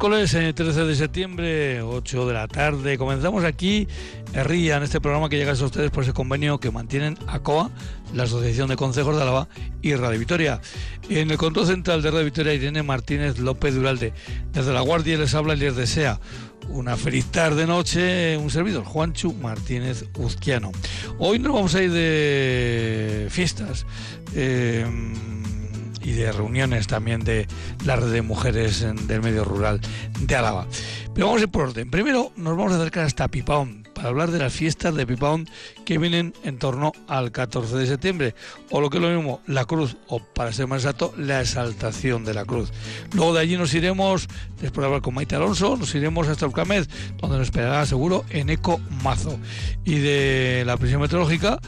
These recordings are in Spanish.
Miércoles 13 de septiembre, 8 de la tarde. Comenzamos aquí, RIA, en este programa que llega a ustedes por ese convenio que mantienen ACOA, la Asociación de Consejos de Álava y Radio Victoria. En el control central de Radio Victoria, Irene Martínez López Duralde. Desde La Guardia les habla y les desea una feliz tarde noche, un servidor, Juanchu Martínez Uzquiano. Hoy nos vamos a ir de fiestas. Eh, y de reuniones también de la red de mujeres del medio rural de Álava. Pero vamos a ir por orden. Primero nos vamos a acercar hasta Pipaón para hablar de las fiestas de Pipaón que vienen en torno al 14 de septiembre, o lo que es lo mismo, la cruz, o para ser más exacto, la exaltación de la cruz. Luego de allí nos iremos, después de hablar con Maite Alonso, nos iremos hasta Ucamez, donde nos esperará seguro en Eco Mazo. Y de la prisión meteorológica,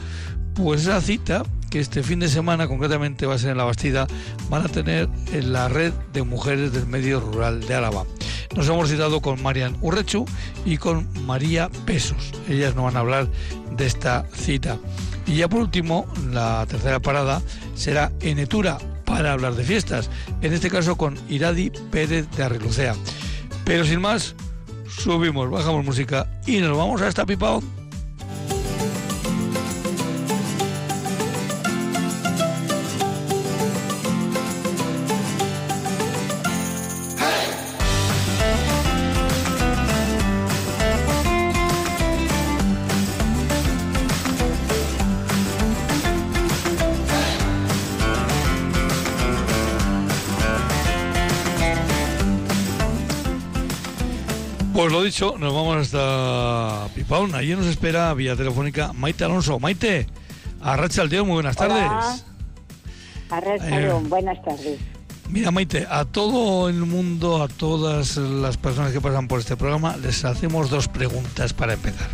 pues esa cita que este fin de semana concretamente va a ser en la Bastida, van a tener en la red de mujeres del medio rural de Álava. Nos hemos citado con Marian Urrechu y con María Pesos. Ellas nos van a hablar de esta cita. Y ya por último, la tercera parada será en Etura para hablar de fiestas, en este caso con Iradi Pérez de Arrilucea. Pero sin más, subimos, bajamos música y nos vamos a esta Pipao Pues lo dicho, nos vamos hasta Pipaón. Allí nos espera vía telefónica Maite Alonso. Maite, Arracha Aldeón, muy buenas tardes. Arracha eh, buenas tardes. Mira, Maite, a todo el mundo, a todas las personas que pasan por este programa, les hacemos dos preguntas para empezar.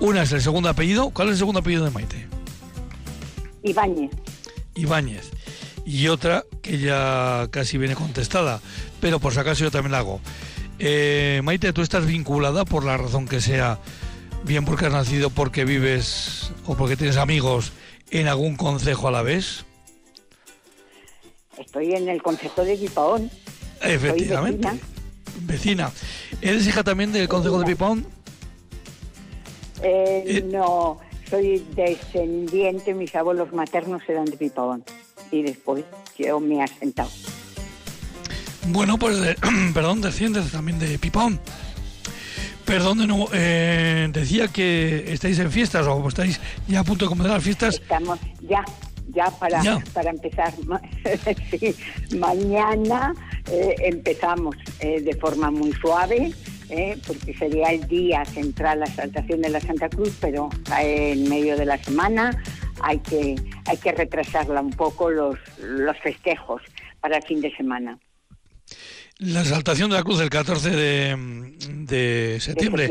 Una es el segundo apellido. ¿Cuál es el segundo apellido de Maite? Ibáñez. Ibáñez. Y otra que ya casi viene contestada, pero por si acaso yo también la hago. Eh, Maite, tú estás vinculada por la razón que sea, bien porque has nacido, porque vives o porque tienes amigos en algún concejo a la vez. Estoy en el concejo de Pipaón. Efectivamente. Vecina. ¿Eres hija también del concejo de Pipaón? Eh, eh, no, soy descendiente, mis abuelos maternos eran de Pipaón y después yo me he asentado. Bueno, pues, perdón, desciendes también de Pipón. Perdón de nuevo, eh, decía que estáis en fiestas o estáis ya a punto de comenzar las fiestas. Estamos ya, ya para, para empezar. sí, mañana eh, empezamos eh, de forma muy suave, porque sería el día central la exaltación de la Santa Cruz, pero en medio de la semana hay que, hay que retrasarla un poco los, los festejos para el fin de semana. La exaltación de la cruz del 14 de, septiembre.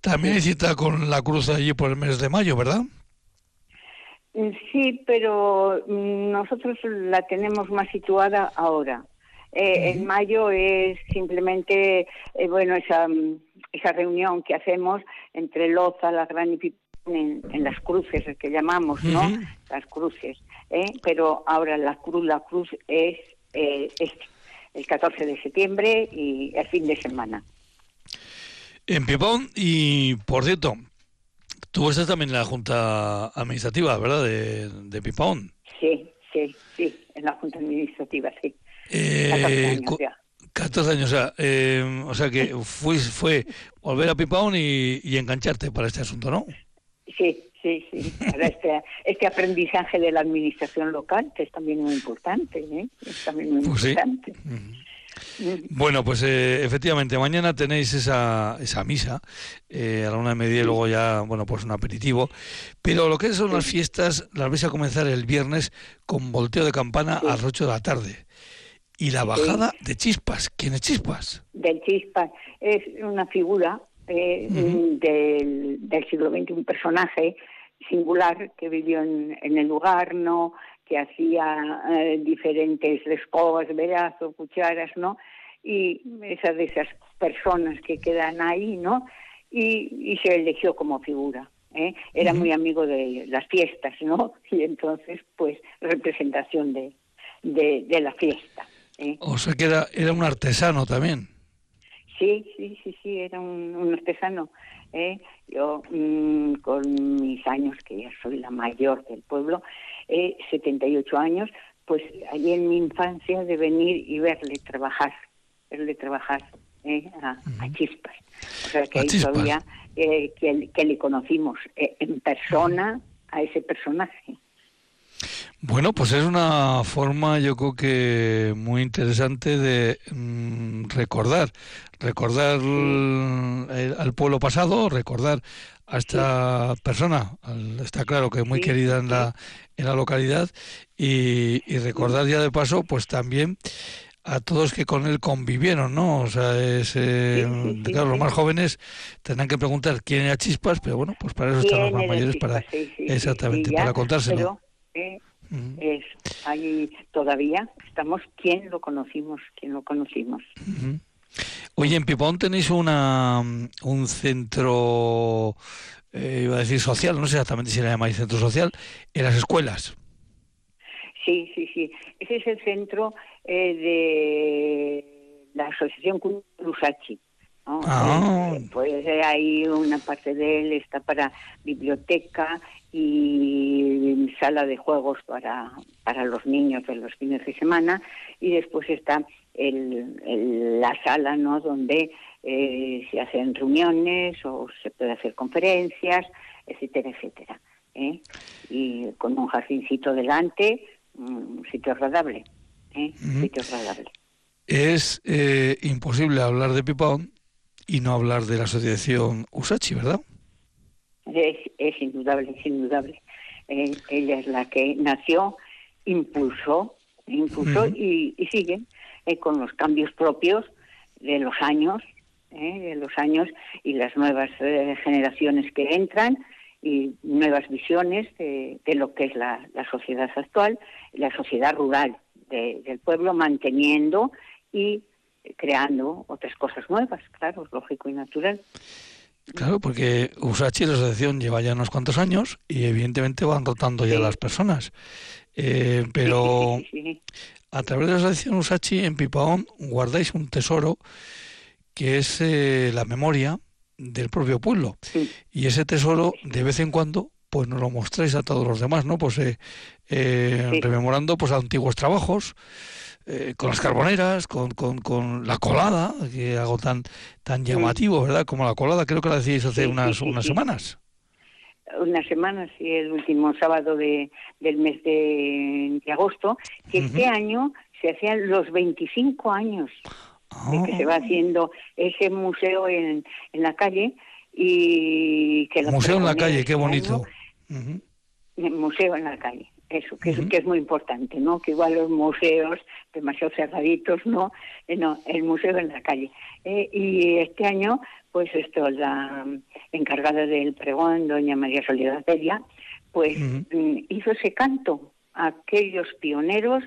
También hay cita con la cruz allí por el mes de mayo, ¿verdad? Mm, sí, pero mm, nosotros la tenemos más situada ahora. Eh, en mayo es simplemente, eh, bueno, esa, mm, esa reunión que hacemos entre Loza, la Gran y en, en, las cruces que llamamos, ¿no? Las cruces. ¿eh? Pero ahora la cruz, la cruz es, es el 14 de septiembre y el fin de semana. En Pipón, y por cierto, tú estás también en la Junta Administrativa, ¿verdad? De, de Pipón. Sí, sí, sí, en la Junta Administrativa, sí. Eh, 14 años ya. 14 años, o sea, eh, o sea que fue, fue volver a Pipón y, y engancharte para este asunto, ¿no? Sí, Sí, sí, este, este, aprendizaje de la administración local, que es también muy importante, ¿eh? es también muy pues importante. Bueno, pues eh, efectivamente, mañana tenéis esa, esa misa eh, a la una de media y luego ya, bueno, pues un aperitivo. Pero lo que son las fiestas las vais a comenzar el viernes con volteo de campana a las 8 de la tarde. Y la bajada de Chispas. ¿Quién es Chispas? Del Chispas. Es una figura del, del siglo XX, un personaje singular que vivió en, el lugar, ¿no? que hacía eh, diferentes escobas, brazos, cucharas, ¿no? Y esas de esas personas que quedan ahí, ¿no? Y, se eligió como figura. ¿eh? Era muy amigo de las fiestas, ¿no? Y entonces, pues, representación de, de, la fiesta. ¿eh? O sea que era, era un artesano también. Sí, sí, sí, sí, era un, artesano. ¿Eh? Yo, mm, con mis años, que ya soy la mayor del pueblo, eh, 78 años, pues allí en mi infancia de venir y verle trabajar, verle trabajar ¿eh? a, Chispas. O sea que ahí todavía eh, que, que, le conocimos eh, en persona a ese personaje. Bueno, pues es una forma, yo creo que muy interesante de mm, recordar, recordar al pueblo pasado, recordar a esta persona, está claro que es muy querida en la, en la localidad, y, recordar ya de paso, pues también a todos que con él convivieron, ¿no? O sea, es, eh, claro, los más jóvenes tendrán que preguntar quién era Chispas, pero bueno, pues para eso están los más mayores, para exactamente, para contárselo. Eh, es ahí todavía estamos quién lo conocimos, quién lo conocimos. Oye, en Pipón tenéis una un centro, eh, iba a decir social, no sé exactamente si le llamáis centro social, en las escuelas. Sí, sí, sí. Ese es el centro eh, de la Asociación Cruzachi. Ah. Eh, pues hay una parte de él está para biblioteca y sala de juegos para, para los niños de los fines de semana y después está el, la sala no donde eh, se hacen reuniones o se puede hacer conferencias etcétera etcétera ¿eh? y con un jardincito delante un sitio agradable ¿eh? sitio agradable es eh, imposible hablar de Pipón y no hablar de la asociación Usachi, ¿verdad? Es, es indudable, es indudable. Eh, ella es la que nació, impulsó, impulsó y, sigue eh, con los cambios propios de los años, eh, de los años y las nuevas generaciones que entran y nuevas visiones de, lo que es la, sociedad actual, la sociedad rural del pueblo, manteniendo y creando otras cosas nuevas, claro, es lógico y natural. Claro, porque Usachi, la asociación, lleva ya unos cuantos años y evidentemente van rotando ya las personas. Eh, pero a través de la asociación Usachi en Pipaón guardáis un tesoro que es eh, la memoria del propio pueblo. Y ese tesoro, de vez en cuando, pues nos lo mostráis a todos los demás, ¿no? Pues eh, eh rememorando pues antiguos trabajos, eh, con las carboneras, con, con, con, la colada, que algo tan tan llamativo, ¿verdad? Como la colada, creo que la decís hace unas, unas semanas. Unas semanas, sí, el último sábado de, del mes de, agosto, que este año se hacían los 25 años de que se va ah. haciendo ese museo en, en la calle y que... Museo en la calle, qué bonito. Museo en la calle eso, que, es, que es muy importante, ¿no? Que igual los museos demasiado cerraditos, ¿no? Eh, no, el museo en la calle. Eh, y este año, pues esto, la encargada del pregón, doña María Soledad Pedia, pues mm, hizo ese canto a aquellos pioneros,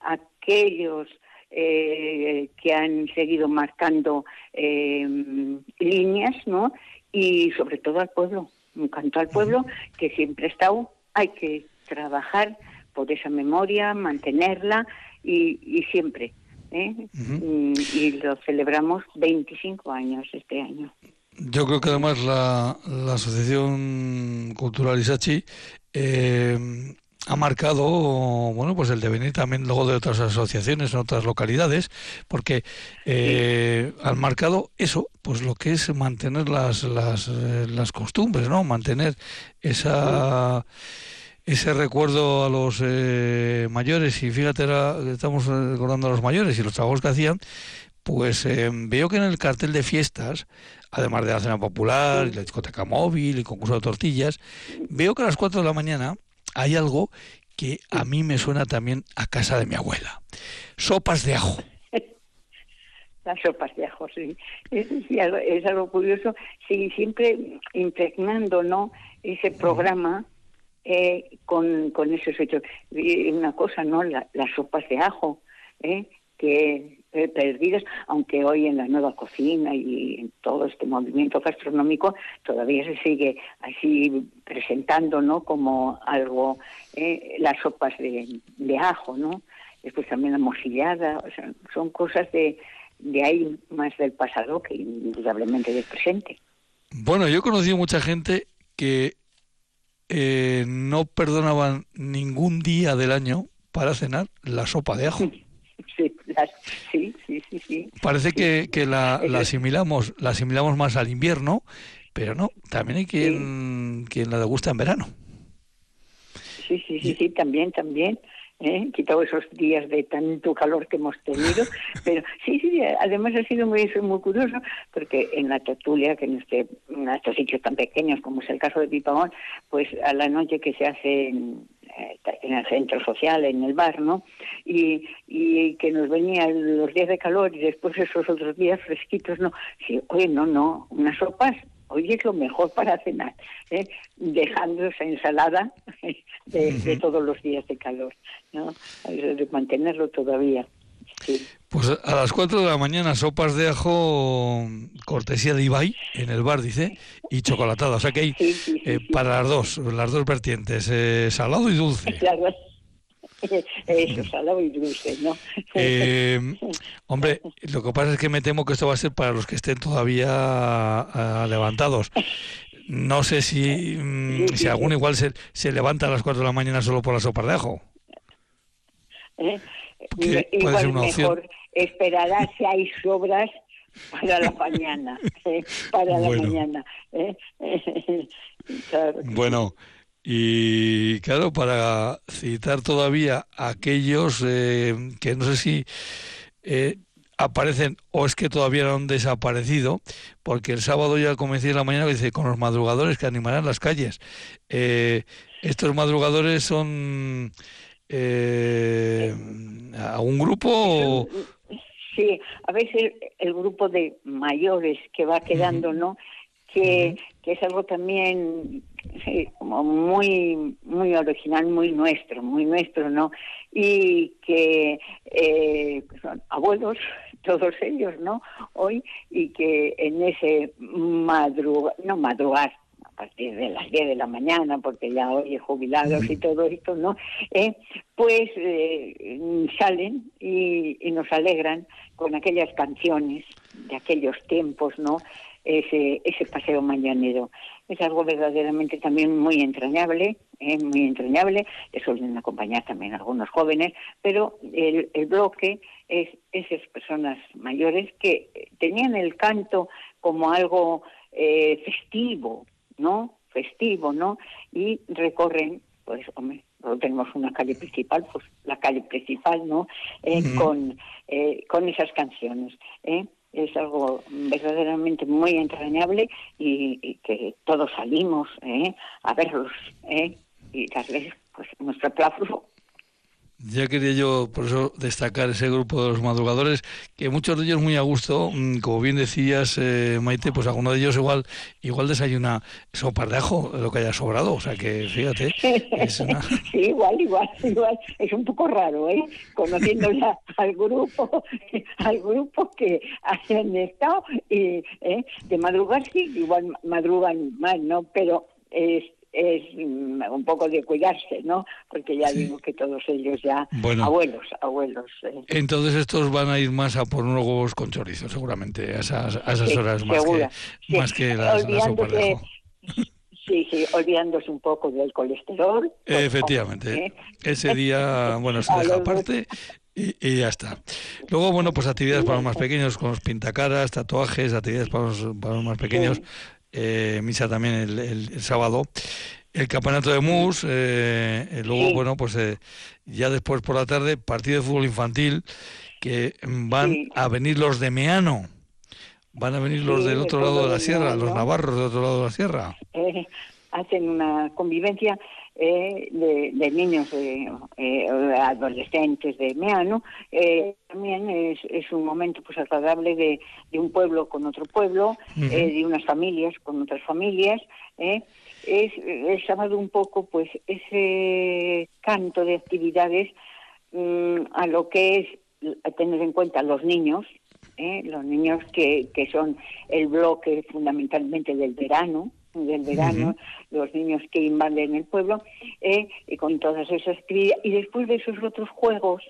aquellos eh, que han seguido marcando líneas, ¿no? Y sobre todo al pueblo, un canto al pueblo que siempre ha estado, hay que trabajar por esa memoria, mantenerla y, siempre. ¿eh? Mm, y lo celebramos 25 años este año. Yo creo que además la, Asociación Cultural Isachi eh, ha marcado bueno pues el devenir también luego de otras asociaciones en otras localidades porque eh, han marcado eso pues lo que es mantener las las, eh, las costumbres no mantener esa ese recuerdo a los eh, mayores y fíjate, estamos recordando a los mayores y los trabajos que hacían, pues eh, veo que en el cartel de fiestas, además de la cena popular, y la discoteca móvil y concurso de tortillas, veo que a las 4 de la mañana hay algo que a mí me suena también a casa de mi abuela. Sopas de ajo. Las sopas de ajo, sí. Es, es algo curioso. Sí, siempre impregnando, ¿no? Ese programa con, con esos hechos. Una cosa, ¿no? las sopas de ajo, ¿eh? que eh, perdidas, aunque hoy en la nueva cocina y en todo este movimiento gastronómico todavía se sigue así presentando, ¿no? Como algo, eh, las sopas de, de ajo, ¿no? Después también la morcillada, o sea, son cosas de, de ahí más del pasado que indudablemente del presente. Bueno, yo he conocido mucha gente que eh, no perdonaban ningún día del año para cenar la sopa de ajo. Sí, sí, sí, sí, Parece que, que la, asimilamos, la asimilamos más al invierno, pero no, también hay quien, quien la degusta en verano. Sí, sí, sí, sí, también, también. ¿Eh? quitado esos días de tanto calor que hemos tenido. Pero sí, sí, además ha sido muy, muy curioso porque en la tertulia, que en, este, en estos sitios tan pequeños como es el caso de Pipagón, pues a la noche que se hace en, eh, en el centro social, en el bar, ¿no? Y, y que nos venían los días de calor y después esos otros días fresquitos, ¿no? Sí, oye, no, no, unas sopas hoy es lo mejor para cenar, ¿eh? dejando esa ensalada de, todos los días de calor, ¿no? de mantenerlo todavía. Pues a las 4 de la mañana sopas de ajo, cortesía de Ibai, en el bar dice, y chocolatada. O sea que hay eh, para las dos, las dos vertientes, eh, salado y dulce. Eso, salado y dulce, ¿no? Eh, hombre, lo que pasa es que me temo que esto va a ser para los que estén todavía ah, levantados. No sé si, mm, si alguno igual se, se levanta a las 4 de la mañana solo por la sopa de ajo. ¿Eh? Igual mejor esperará si hay sobras para la mañana, ¿eh? para la mañana. Bueno, y claro, para citar todavía aquellos eh, que no sé si eh, aparecen o es que todavía no han desaparecido, porque el sábado ya comencé en la mañana dice con los madrugadores que animarán las calles. Eh, estos madrugadores son a un grupo. Sí, a veces el grupo de mayores que va quedando, ¿no? Que, que es algo también sí, como muy, muy original, muy nuestro, muy nuestro, ¿no? Y que eh, son abuelos, todos ellos, ¿no? Hoy, y que en ese madrugar, no madrugar, a partir de las 10 de la mañana, porque ya hoy jubilados y todo esto, ¿no? Eh, pues eh, salen y, y nos alegran con aquellas canciones de aquellos tiempos, ¿no? Ese, ese paseo mañanero. Es algo verdaderamente también muy entrañable, ¿eh? muy entrañable, le suelen acompañar también algunos jóvenes, pero el, el bloque es esas personas mayores que tenían el canto como algo eh, festivo, ¿no? Festivo, ¿no? Y recorren, pues, hombre, tenemos una calle principal, pues la calle principal, ¿no? Eh, con, eh, con esas canciones. ¿eh? Es algo verdaderamente muy entrañable y, que todos salimos ¿eh? a verlos ¿eh? y darles pues, nuestro aplauso ya quería yo, por eso, destacar ese grupo de los madrugadores, que muchos de ellos muy a gusto, mm, como bien decías, eh, Maite, pues alguno de ellos igual igual desayuna sopa de ajo, lo que haya sobrado, o sea que fíjate. Sí, igual, igual, igual. Es un poco raro, ¿eh? Conociendo al grupo, al grupo que hayan estado, y ¿eh? de madrugar sí, igual madrugan más, ¿no? Pero... es es mm, un poco de cuidarse, ¿no? Porque ya digo que todos ellos ya abuelos, abuelos. Eh. Entonces estos van a ir más a por unos huevos con chorizo, seguramente, a esas, a esas horas más que, más que las, de Sí, sí, olvidándose un poco del colesterol. Efectivamente. ¿eh? Ese día, bueno, se deja aparte y, ya está. Luego, bueno, pues actividades para los más pequeños, con los pintacaras, tatuajes, actividades para los, para los más pequeños eh, misa también el, sábado, el campeonato de mus, eh, eh, luego, bueno, pues eh, ya después por la tarde, partido de fútbol infantil, que van a venir los de Meano, van a venir los del otro lado de la sierra, los navarros del otro lado de la sierra. hacen una convivencia eh, de, niños, eh, eh, adolescentes de Meano, eh, también es, es, un momento pues agradable de, de un pueblo con otro pueblo, de unas familias con otras familias. Es, es sábado un poco pues ese canto de actividades mm, a lo que es a tener en cuenta los niños, los niños que, que son el bloque fundamentalmente del verano, del verano, los niños que invaden el pueblo, eh, y con todas esas actividades. Y después de esos otros juegos,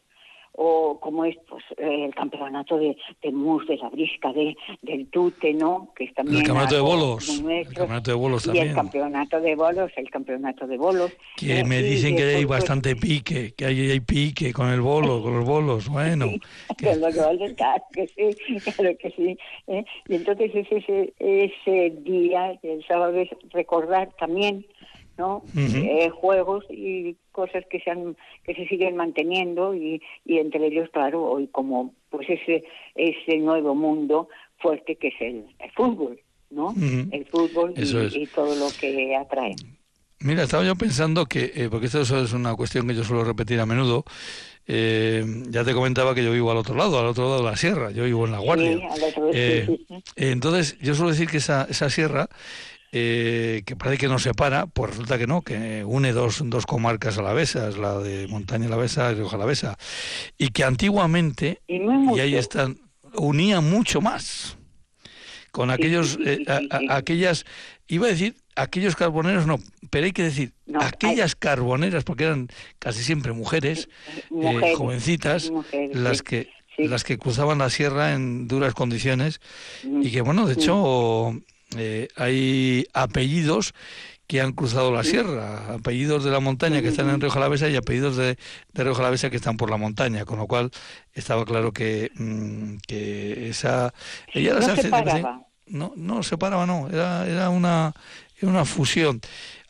o como es pues, el campeonato de, de mus, de la brisca, de, del tute, ¿no? Que es también el campeonato de bolos, el campeonato de bolos también. Y el campeonato de bolos, el campeonato de bolos. Que me dicen que hay pues, bastante pique, que hay, hay pique con el bolo, con los bolos, bueno. que... Con los bolos, claro que sí, claro que sí. ¿eh? Y entonces ese, ese día, el sábado, es recordar también ¿no? Eh, juegos y cosas que se han, que se siguen manteniendo y, y entre ellos claro hoy como pues ese ese nuevo mundo fuerte que es el, fútbol no el fútbol y, todo lo que atrae. Mira, estaba yo pensando que, eh, porque esto es una cuestión que yo suelo repetir a menudo, eh, ya te comentaba que yo vivo al otro lado, al otro lado de la sierra, yo vivo en La Guardia. entonces, yo suelo decir que esa, esa sierra eh, que parece que nos separa, pues resulta que no, que une dos, dos comarcas alavesas, la de Montaña Alavesa y Rioja Alavesa, y que antiguamente, y, ahí están, unía mucho más con aquellos, eh, aquellas, iba a decir, aquellos carboneros no, pero hay que decir, aquellas carboneras, porque eran casi siempre mujeres, eh, jovencitas, las que las que cruzaban la sierra en duras condiciones y que bueno, de hecho eh, hay apellidos que han cruzado la sierra, apellidos de la montaña que están en Río Jalavesa y apellidos de, de Río Jalavesa que están por la montaña, con lo cual estaba claro que, mm, que esa... Ella no separaba. No, no separaba, no, era, era una, una fusión.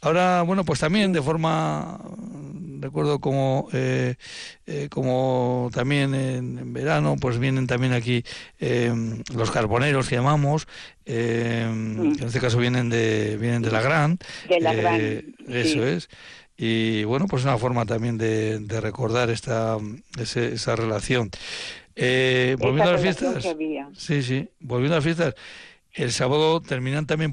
Ahora, bueno, pues también de forma, recuerdo como, eh, eh, como también en, verano, pues vienen también aquí eh, los carboneros que llamamos, mm. que en este caso vienen de, vienen de la Gran. De la Gran. Eso es. Y bueno, pues una forma también de, recordar esta, esa relación. volviendo a las fiestas. Sí, sí, volviendo a las fiestas. El sábado terminan también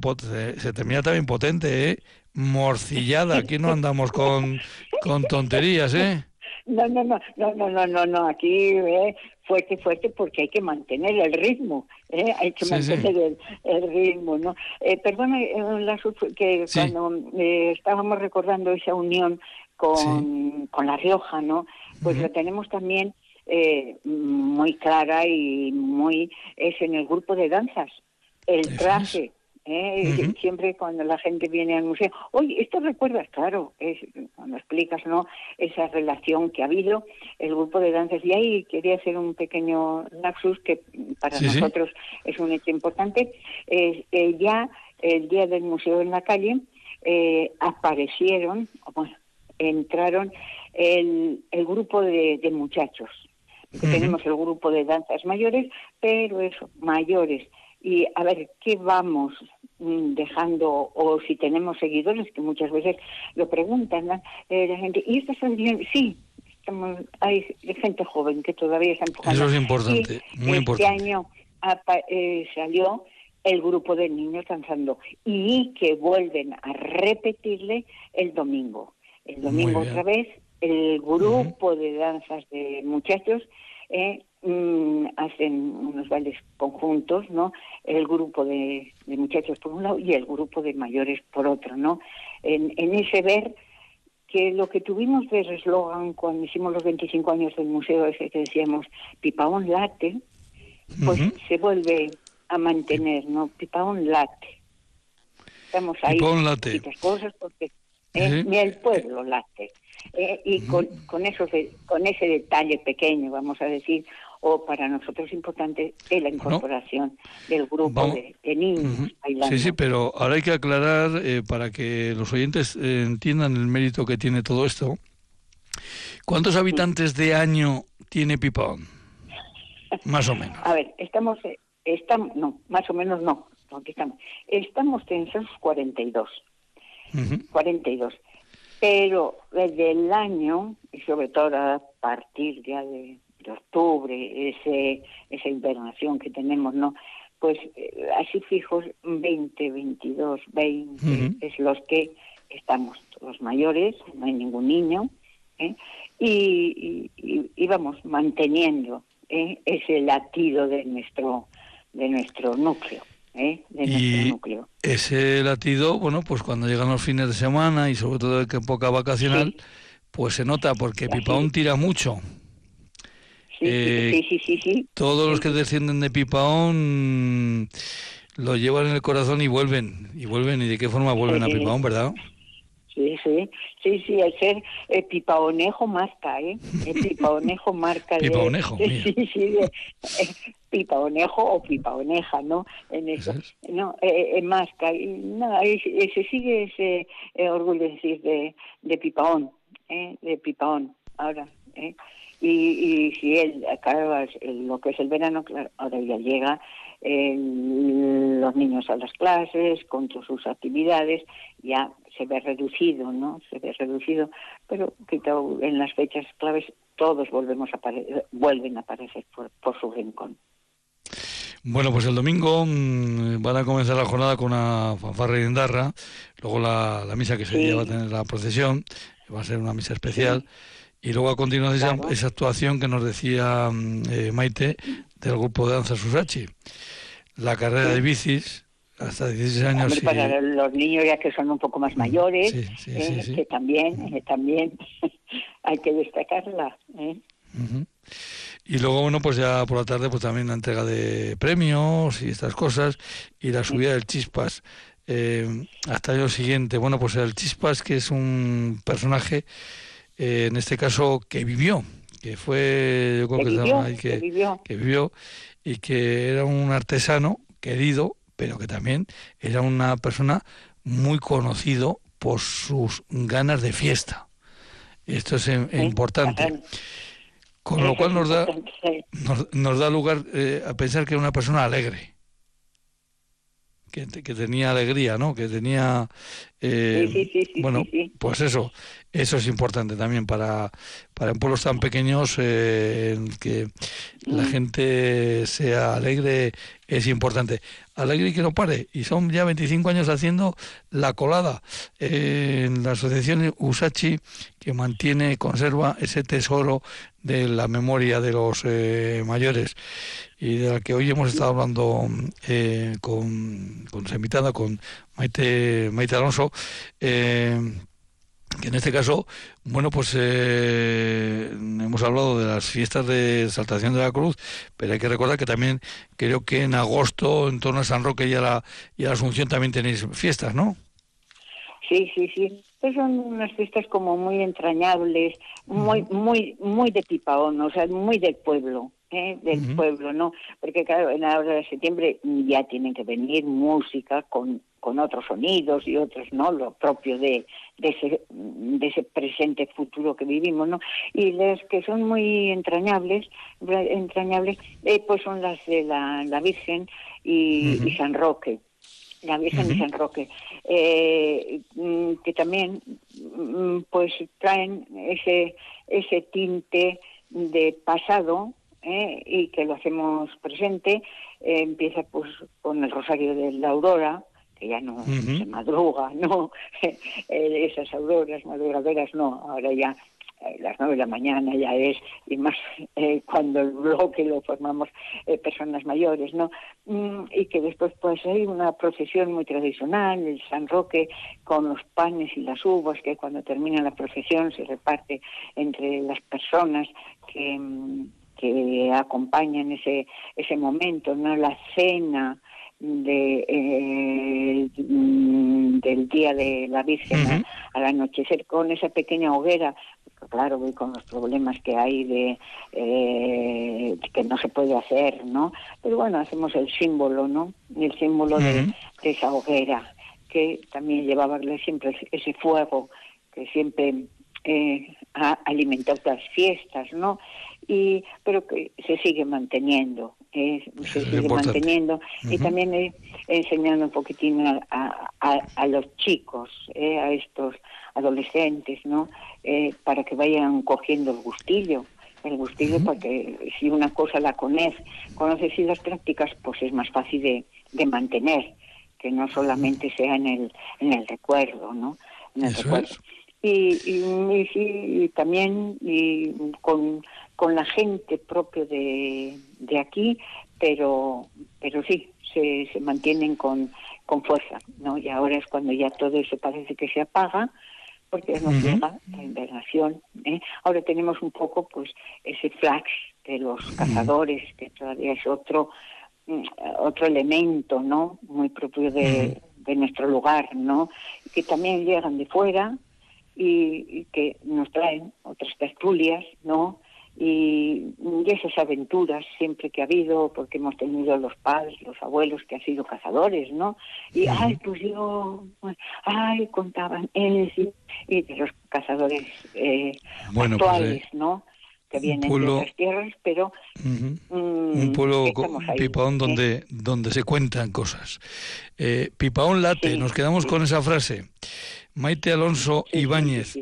se termina también potente, ¿eh? morcillada. Aquí no andamos con, con tonterías, ¿eh? No, no, no, no, no, no, no, no. aquí eh, fuerte, fuerte, porque hay que mantener el ritmo, ¿eh? hay que mantener El, ritmo, ¿no? Eh, perdona, eh, que cuando eh, estábamos recordando esa unión con, con La Rioja, ¿no? Pues lo tenemos también muy clara y muy, es en el grupo de danzas, el traje. ¿eh? Siempre cuando la gente viene al museo, oye, esto recuerdas, claro, es, cuando explicas no esa relación que ha habido, el grupo de danzas, y ahí quería hacer un pequeño lapsus que para nosotros es un hecho importante, eh, ya el día del museo en la calle eh, aparecieron, bueno, entraron el, el grupo de, muchachos. Tenemos el grupo de danzas mayores, pero eso, mayores. Y a ver, ¿qué vamos Mm, dejando, o si tenemos seguidores, que muchas veces lo preguntan, eh, la gente, ¿y estas bien? Sí, hay gente joven que todavía está empujando. Eso es importante, muy este año eh, salió el grupo de niños danzando y que vuelven a repetirle el domingo. El domingo otra vez, el grupo de danzas de muchachos eh, mm, hacen unos bailes conjuntos, ¿no? El grupo de, muchachos por un lado y el grupo de mayores por otro, ¿no? En, ese ver que lo que tuvimos de eslogan cuando hicimos los 25 años del museo ese que decíamos pipaón late, pues se vuelve a mantener, ¿no? Pipaón late. Estamos ahí. Pipaón late. cosas porque eh, ni el pueblo late. Eh, y con, con, eso, con ese detalle pequeño, vamos a decir, o para nosotros importante es la incorporación del grupo de, niños Sí, sí, pero ahora hay que aclarar eh, para que los oyentes eh, entiendan el mérito que tiene todo esto. ¿Cuántos habitantes de año tiene Pipón? Más o menos. A ver, estamos, estamos no, más o menos no, aquí estamos. Estamos en esos 42. 42 pero desde el año, y sobre todo a partir ya de, octubre, ese, esa invernación que tenemos, ¿no? Pues eh, así fijos, 20, 22, 20, es los que estamos todos mayores, no hay ningún niño, ¿eh? y, y, vamos manteniendo ¿eh? ese latido de nuestro, de nuestro núcleo. ¿eh? y ese latido, bueno, pues cuando llegan los fines de semana y sobre todo en época vacacional, pues se nota porque Pipaón tira mucho. Sí, sí, sí, sí, Todos los que descienden de Pipaón lo llevan en el corazón y vuelven, y vuelven, y de qué forma vuelven a Pipaón, ¿verdad? Sí, sí, sí, sí, al ser eh, pipaonejo marca, ¿eh? El pipaonejo marca. pipaonejo, Sí, sí, de, eh, pipaonejo o pipaoneja, ¿no? En eso, no, eh, eh marca. Y nada, se sigue ese orgullo de decir de, de pipaón, ¿eh? De pipaón, ahora, ¿eh? Y, y si él acaba lo que es el verano, claro, ahora ya llega los niños a las clases, con todas sus actividades, ya se ve reducido, ¿no? Se ve reducido, pero en las fechas claves todos volvemos a vuelven a aparecer por, su rincón. Bueno, pues el domingo mm, van a comenzar la jornada con una fanfarra y endarra, luego la, misa que se va a tener la procesión, va a ser una misa especial, y luego a continuación esa, actuación que nos decía mm, eh, Maite del grupo de danza Susachi, la carrera de bicis, hasta 16 años. Para los niños ya que son un poco más mayores, eh, que también, eh, también hay que destacarla. ¿eh? Y luego, bueno, pues ya por la tarde, pues también la entrega de premios y estas cosas, y la subida del Chispas. hasta el año siguiente, bueno, pues el Chispas, que es un personaje, en este caso, que vivió, que fue, yo creo que, vivió, que vivió, y que era un artesano querido, pero que también era una persona muy conocido por sus ganas de fiesta. Esto es importante. Con lo cual nos da, nos, da lugar eh, a pensar que era una persona alegre que, tenía alegría, ¿no? Que tenía, eh, bueno, pues eso, eso es importante también para, para en pueblos tan pequeños eh, que la mm. gente sea alegre es importante. Alegre y que no pare. Y son ya 25 años haciendo la colada en la asociación Usachi que mantiene, conserva ese tesoro de la memoria de los eh, mayores y de la que hoy hemos estado hablando eh, con, con invitada, con Maite, Maite Alonso, eh, que en este caso, bueno, pues eh, hemos hablado de las fiestas de Saltación de la Cruz, pero hay que recordar que también creo que en agosto, en torno a San Roque y la, y a la Asunción, también tenéis fiestas, ¿no? Sí, sí, sí. Pues son unas fiestas como muy entrañables, muy, muy, muy de pipaón, o sea, muy del pueblo. ¿eh? del pueblo, ¿no? Porque claro, en la hora de septiembre ya tienen que venir música con, con otros sonidos y otros, ¿no? Lo propio de, de, ese, de ese presente futuro que vivimos, ¿no? Y las que son muy entrañables, entrañables eh, pues son las de la, la Virgen y, San Roque la Virgen y San Roque, eh, mm, que también mm, pues traen ese, ese tinte de pasado ¿eh? y que lo hacemos presente. Eh, empieza pues con el Rosario de la Aurora, que ya no se madruga, no, eh, esas auroras madrugadoras no, ahora ya las nueve de la mañana ya es, y más cuando el bloque lo formamos personas mayores, ¿no? Mm, y que después pues hay una procesión muy tradicional, el San Roque con los panes y las uvas, que cuando termina la procesión se reparte entre las personas que, mm, que acompañan ese, ese momento, ¿no? La cena de, eh, del día de la Virgen al anochecer con esa pequeña hoguera claro voy con los problemas que hay de eh, que no se puede hacer no pero bueno hacemos el símbolo no el símbolo de, esa hoguera que también llevaba siempre ese fuego que siempre eh, ha alimentado las fiestas no y pero que se sigue manteniendo eh, se sigue manteniendo. Y también eh, enseñando un poquitín a, a, los chicos eh, a estos adolescentes no eh, para que vayan cogiendo el gustillo el gustillo porque si una cosa la conoces conoces y las prácticas pues es más fácil de, de mantener que no solamente sea en el en el recuerdo no en el recuerdo. y, y, y, también y con con la gente propio de, de aquí, pero, pero sí, se, se mantienen con, con fuerza, ¿no? Y ahora es cuando ya todo eso parece que se apaga, porque nos llega la invernación. ¿eh? Ahora tenemos un poco, pues, ese flash de los cazadores, que todavía es otro mm, otro elemento, ¿no? Muy propio de, de nuestro lugar, ¿no? Que también llegan de fuera y, que nos traen otras tertulias, ¿no? Y, esas aventuras siempre que ha habido, porque hemos tenido los padres, los abuelos que han sido cazadores, ¿no? Y, ay, pues yo, ay, contaban él y de los cazadores eh, pues, actuales, eh, ¿no? que vienen de las tierras, pero mm, un pueblo pipaón donde donde se cuentan cosas. Eh, pipaón late, nos quedamos con esa frase. Maite Alonso Ibáñez,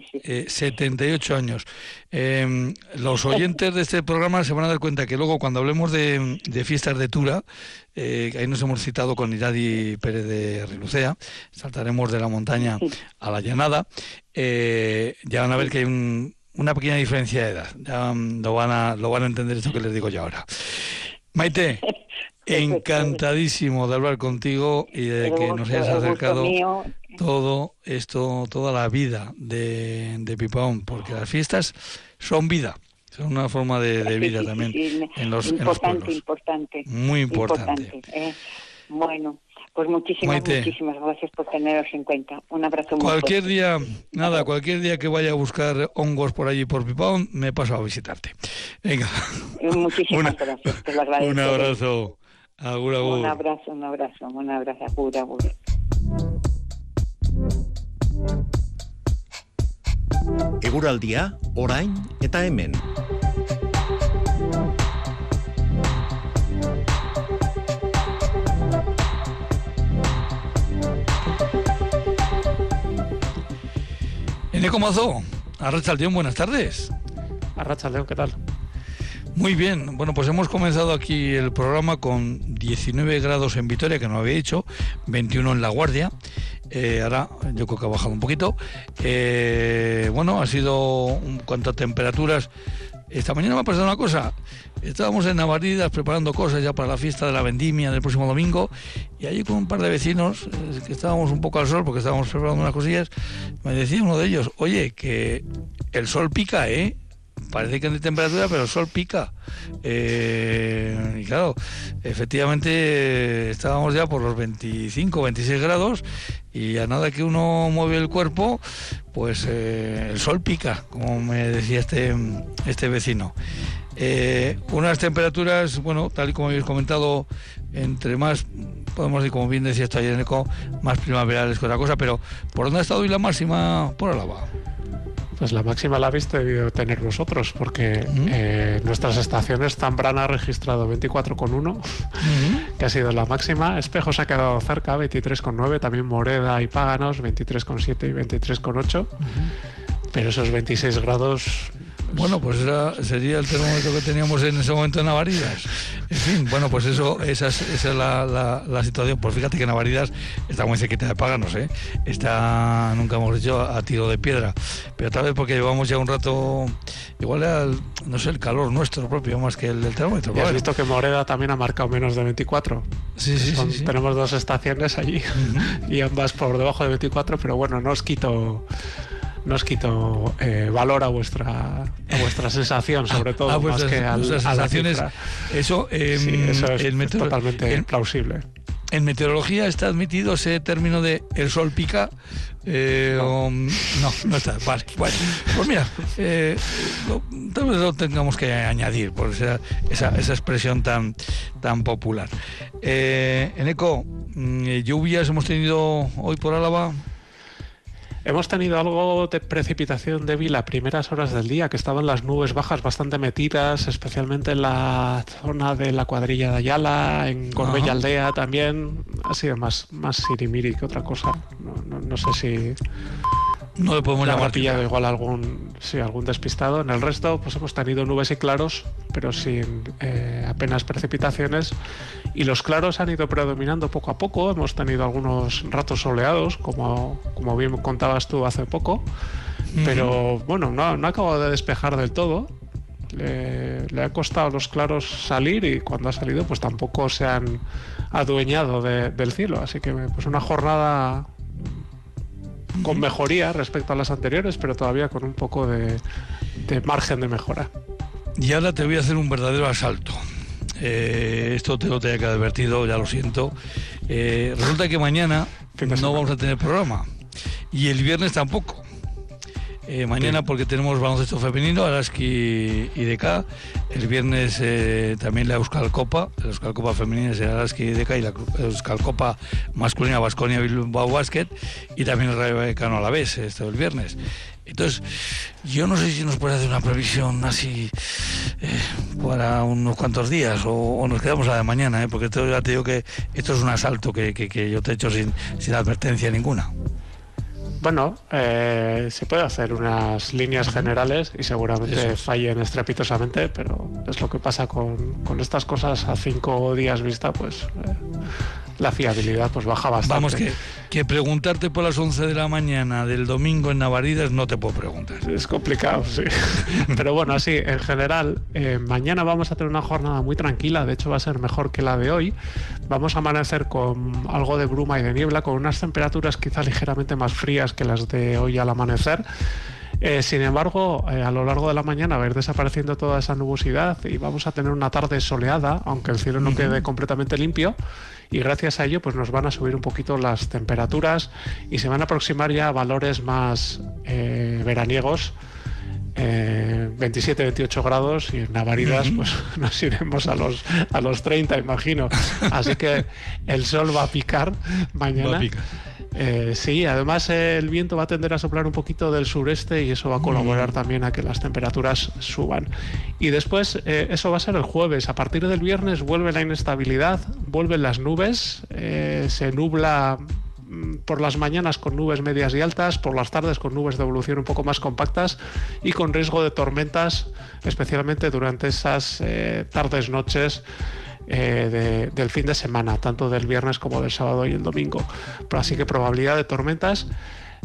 78 eh, años. Em, los oyentes de este programa se van a dar cuenta que luego cuando hablemos de, fiestas de Tura, eh, ahí nos hemos citado con Iradi Pérez de Rilucea, saltaremos de la montaña a la llanada, eh, ya van a ver que hay una pequeña diferencia de edad. Ya lo van a, lo van a entender esto que les digo yo ahora. Maite, encantadísimo de hablar contigo y de que nos hayas acercado todo esto, toda la vida de, de Pipaón, porque las fiestas son vida, son una forma de, vida también en, los, importante, Importante, Muy importante. Eh. Bueno, pues muchísimas, muchísimas gracias por teneros en cuenta. Un abrazo muy Cualquier día, nada, cualquier día que vaya a buscar hongos por allí por Pipaón, me paso a visitarte. Venga. Muchísimas gracias, te lo agradezco. Un abrazo. Agur, agur. Un abrazo, un abrazo, un abrazo. Agur, agur. Eguraldia, orain eta hemen. Eneco Mazo, Arrachaldeón, buenas tardes. Arrachaldeón, ¿qué tal? Muy bien, bueno, pues hemos comenzado aquí el programa con 19 grados en Vitoria, que no había hecho, 21 en La Guardia. Eh, ahora yo creo que ha bajado un poquito. Eh, bueno, ha sido, en cuanto a temperaturas, esta mañana me ha pasado una cosa. Estábamos en Navaridas preparando cosas ya para la fiesta de la vendimia del próximo domingo y allí con un par de vecinos eh, que estábamos un poco al sol porque estábamos preparando unas cosillas, me decía uno de ellos, oye, que el sol pica, ¿eh? Parece que no hay temperatura, pero el sol pica. Eh, y claro, efectivamente estábamos ya por los 25, 26 grados y a nada que uno mueve el cuerpo, pues eh, el sol pica, como me decía este, este vecino. Eh, unas temperaturas, bueno, tal y como habéis comentado, entre más, podemos decir, como bien decía esto ayer en Eco, más primaverales que otra cosa, pero ¿por dónde ha estado hoy la máxima? Por Alaba. Pues la máxima la habéis debido tener vosotros, porque eh, nuestras estaciones, Zambrana ha registrado 24,1, que ha sido la máxima. Espejos ha quedado cerca, 23,9. También Moreda y Páganos, 23,7 y 23,8. Pero esos 26 grados bueno, pues sería el termómetro que teníamos en ese momento en Navaridas. En fin, bueno, pues eso, esa es, la, situación. Pues fíjate que Navaridas está muy cerquita de Páganos, ¿eh? Está, nunca hemos dicho, a tiro de piedra. Pero tal vez porque llevamos ya un rato, igual era, no sé, el calor nuestro propio más que el del termómetro. Y has visto que Moreda también ha marcado menos de 24. Sí, sí, sí, Tenemos dos estaciones allí y ambas por debajo de 24, pero bueno, no os quito no os quito eh, valor a vuestra a vuestra sensación, sobre todo, ah, más que a sensaciones. Eso, em, eso es, totalmente plausible. En meteorología está admitido ese término de el sol pica. Eh, no. no. está. Vale, bueno, pues mira, eh, tal vez lo tengamos que añadir por esa, esa, esa expresión tan, tan popular. Eh, en eco, mm, lluvias hemos tenido hoy por Álava. Hemos tenido algo de precipitación débil a primeras horas del día, que estaban las nubes bajas bastante metidas, especialmente en la zona de la cuadrilla de Ayala, en Corbella Aldea también. Ha sido más, más sirimiri que otra cosa. no sé si no le podemos llamar pillado igual algún, sí, algún despistado. En el resto, pues hemos tenido nubes y claros, pero sin eh, apenas precipitaciones. Y los claros han ido predominando poco a poco. Hemos tenido algunos ratos soleados, como, como bien contabas tú hace poco. Pero bueno, no, no ha acabado de despejar del todo. Le, le, ha costado a los claros salir y cuando ha salido pues tampoco se han adueñado del cielo. Así que pues una jornada con mejoría respecto a las anteriores, pero todavía con un poco de, margen de mejora. y ahora te voy a hacer un verdadero asalto. Eh, esto te lo tenía que advertido, ya lo siento. Eh, resulta que mañana no vamos a tener programa y el viernes tampoco. Eh, mañana porque tenemos baloncesto femenino, Araski y DK. El viernes eh, también la Euskal Copa. La Euskal Copa femenina es Araski y DK y la Euskal Copa masculina Vasconia Bilbao Basket. Y también el Rayo Vallecano a la vez, esto el viernes. Entonces, yo no sé si nos puede hacer una previsión así eh, para unos cuantos días o, nos quedamos a la de mañana, porque ya te digo que esto es un asalto que, que, yo te he hecho sin, sin advertencia ninguna. Bueno, eh, se puede hacer unas líneas generales y seguramente fallen estrepitosamente, pero es lo que pasa con, con estas cosas a cinco días vista, pues eh, la fiabilidad pues baja bastante. Vamos, que, que, preguntarte por las 11 de la mañana del domingo en Navaridas no te puedo preguntar. Es complicado, sí. Pero bueno, así, en general, eh, mañana vamos a tener una jornada muy tranquila, de hecho va a ser mejor que la de hoy. Vamos a amanecer con algo de bruma y de niebla, con unas temperaturas quizás ligeramente más frías que las de hoy al amanecer. Eh, sin embargo, eh, a lo largo de la mañana va a ir desapareciendo toda esa nubosidad y vamos a tener una tarde soleada, aunque el cielo no quede completamente limpio. Y gracias a ello, pues nos van a subir un poquito las temperaturas y se van a aproximar ya a valores más eh, veraniegos. 27, 28 grados y en Navaridas pues nos iremos a los, a los 30 imagino así que el sol va a picar mañana va a picar. Eh, sí, además el viento va a tender a soplar un poquito del sureste y eso va a colaborar también a que las temperaturas suban. Y después, eh, eso va a ser el jueves. A partir del viernes vuelve la inestabilidad, vuelven las nubes, eh, se nubla por las mañanas con nubes medias y altas, por las tardes con nubes de evolución un poco más compactas y con riesgo de tormentas, especialmente durante esas tardes, noches eh, del fin de semana, tanto del viernes como del sábado y el domingo. Así que probabilidad de tormentas.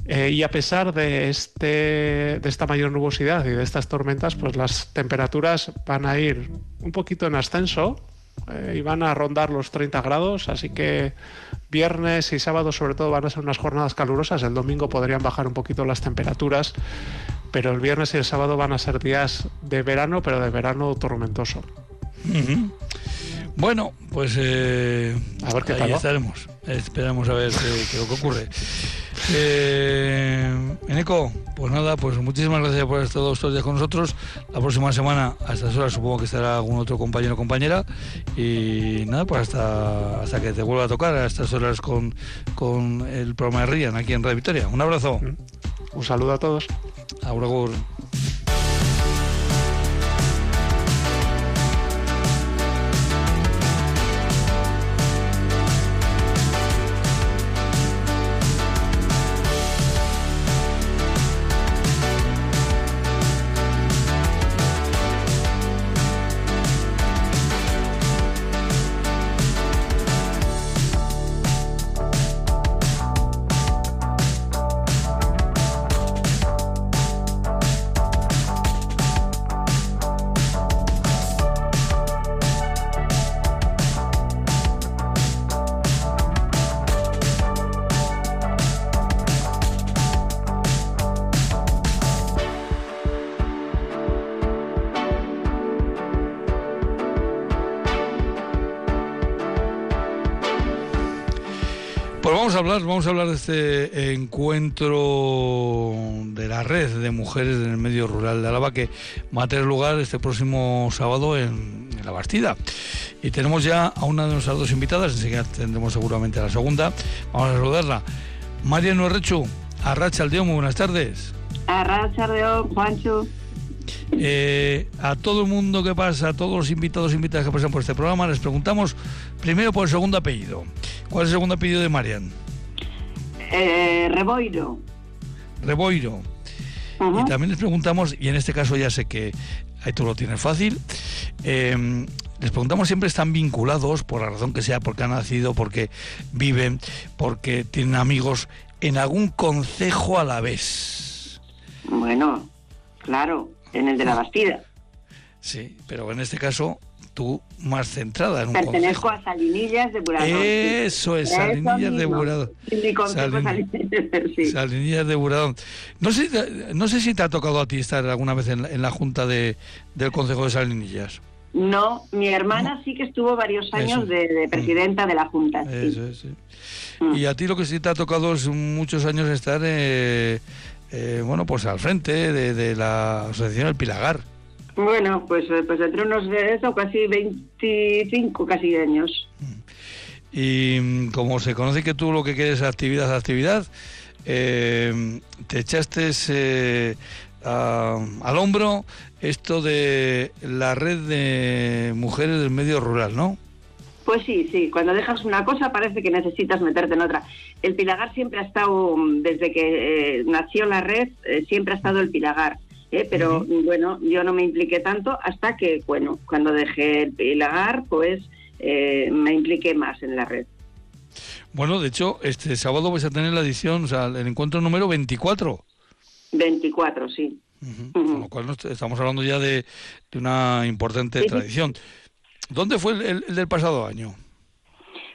Eh, y a pesar de, este, de esta mayor nubosidad y de estas tormentas, pues las temperaturas van a ir un poquito en ascenso eh, y van a rondar los 30 grados, así que viernes y sábado sobre todo van a ser unas jornadas calurosas, el domingo podrían bajar un poquito las temperaturas, pero el viernes y el sábado van a ser días de verano, pero de verano tormentoso. Bueno, pues eh, a ver qué ahí estaremos. Esperamos a ver qué, lo que ocurre. Eh, Eneco, pues nada, pues muchísimas gracias por estar todos estos días con nosotros. La próxima semana, a estas horas, supongo que estará algún otro compañero o compañera. Y nada, pues hasta, hasta que te vuelva a tocar a estas horas con, con el programa de Rian aquí en Radio Victoria. Un abrazo. Un saludo a todos. Abrazo. vamos a hablar de este encuentro de la red de mujeres en el medio rural de Álava que va a tener lugar este próximo sábado en, La Bastida. Y tenemos ya a una de nuestras dos invitadas, enseguida tendremos seguramente a la segunda. Vamos a saludarla. María Nuerrechu, Arracha Aldeón, muy buenas tardes. Arracha Aldeón, Juancho. Eh, a todo el mundo que pasa, a todos los invitados e invitadas que pasan por este programa, les preguntamos primero por el segundo apellido. ¿Cuál es el segundo apellido de Marian? Eh, Reboiro. Reboiro. Y también les preguntamos, y en este caso ya sé que ahí tú lo tienes fácil, em, les preguntamos siempre están vinculados, por la razón que sea, porque han nacido, porque viven, porque tienen amigos en algún concejo a la vez. Bueno, claro, en el de la Bastida. Sí, pero en este caso tú más centrada en un Pertenezco consejo. a Salinillas de Buradón. Eso es, Eso Salinillas de. Buradón. Mi consejo Salin- sí. Salinillas de Buradón. No sé, no sé si te ha tocado a ti estar alguna vez en la, en la junta de, del Consejo de Salinillas. No, mi hermana sí que estuvo varios años de, de presidenta de la Junta. sí. Eso es, sí. Mm. Y a ti lo que sí te ha tocado es muchos años estar, eh, eh, bueno, pues al frente de, de la Asociación El Pilagar. Bueno, pues, eh, pues entre unos de eso, casi 25 casi años. Y mm, como se conoce que tú lo que quieres es actividad, actividad, eh, te echaste eh, a- al hombro esto de la red de mujeres del medio rural, ¿no? Pues sí, sí, cuando dejas una cosa parece que necesitas meterte en otra. El Pilagar siempre ha estado, mm, desde que eh, nació la red, eh, siempre ha estado el Pilagar. ¿Eh? Pero bueno, yo no me impliqué tanto hasta que, bueno, cuando dejé el Pilagar, pues eh, me impliqué más en la red. Bueno, de hecho, este sábado vais a tener la edición, o sea, el encuentro número 24. 24, sí. Con lo cual estamos hablando ya de, de una importante Sí, sí. tradición. ¿Dónde fue el, el- el del pasado año?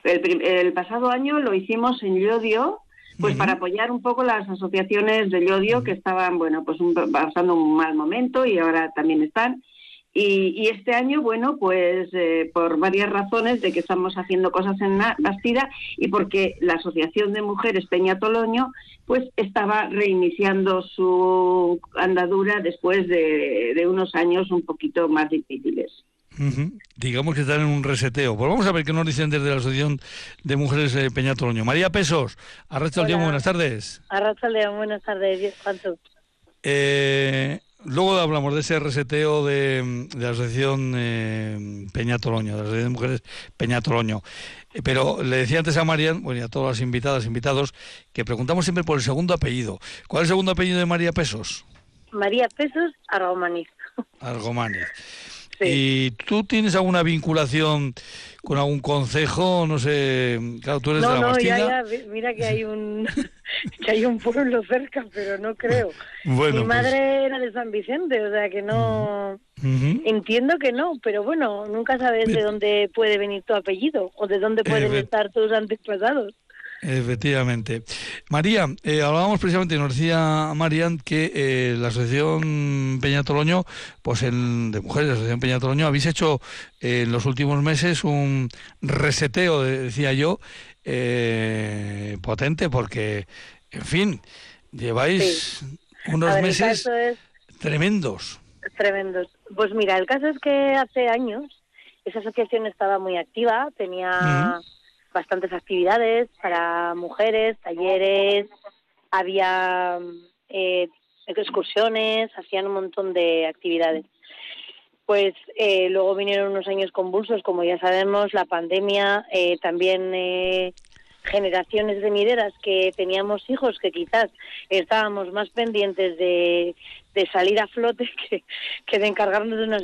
El, el pasado año lo hicimos en Llodio, pues para apoyar un poco las asociaciones de Llodio que estaban, bueno, pues un- pasando un mal momento y ahora también están. Y, y este año, bueno, pues eh, por varias razones de que estamos haciendo cosas en Bastida y porque la Asociación de Mujeres Peña Toloño, pues estaba reiniciando su andadura después de, de unos años un poquito más difíciles. Ujú. Digamos que están en un reseteo. Pues vamos a ver qué nos dicen desde la Asociación de Mujeres eh, Peñatoloño. María Pesos, Arracha el día, Hola. buenas tardes. Arrachaldeón, buenas tardes, Juancho. Eh, luego hablamos de ese reseteo de, de la Asociación eh, Peñatoloño, de la Asociación de Mujeres Peñatoloño. Eh, pero le decía antes a Marian, bueno, y a todas las invitadas, invitados, que preguntamos siempre por el segundo apellido. ¿Cuál es el segundo apellido de María Pesos? María Pesos, Argomaniz. Argománez. Sí. ¿Y tú tienes alguna vinculación con algún consejo? No sé, claro, tú eres de No, la no, ya, mira que hay un que hay un pueblo cerca, pero no creo. Bueno, Mi pues, madre era de San Vicente, o sea que no... Entiendo que no, pero bueno, nunca sabes de dónde puede venir tu apellido o de dónde pueden Efect- estar tus antepasados. Efectivamente. María, eh, hablábamos precisamente, nos decía Marian que eh, la Asociación Peña Toloño, pues en, de mujeres, la Asociación Peña Toloño, habéis hecho eh, en los últimos meses un reseteo, de- decía yo, eh, potente, porque, en fin, lleváis unos ver, meses es tremendos. tremendos. Pues mira, el caso es que hace años esa asociación estaba muy activa, tenía bastantes actividades para mujeres, talleres, había eh, excursiones, hacían un montón de actividades. Pues eh, luego vinieron unos años convulsos, como ya sabemos, la pandemia, eh, también eh, generaciones venideras que teníamos hijos que quizás estábamos más pendientes de, de salir a flote que, que de encargarnos de una.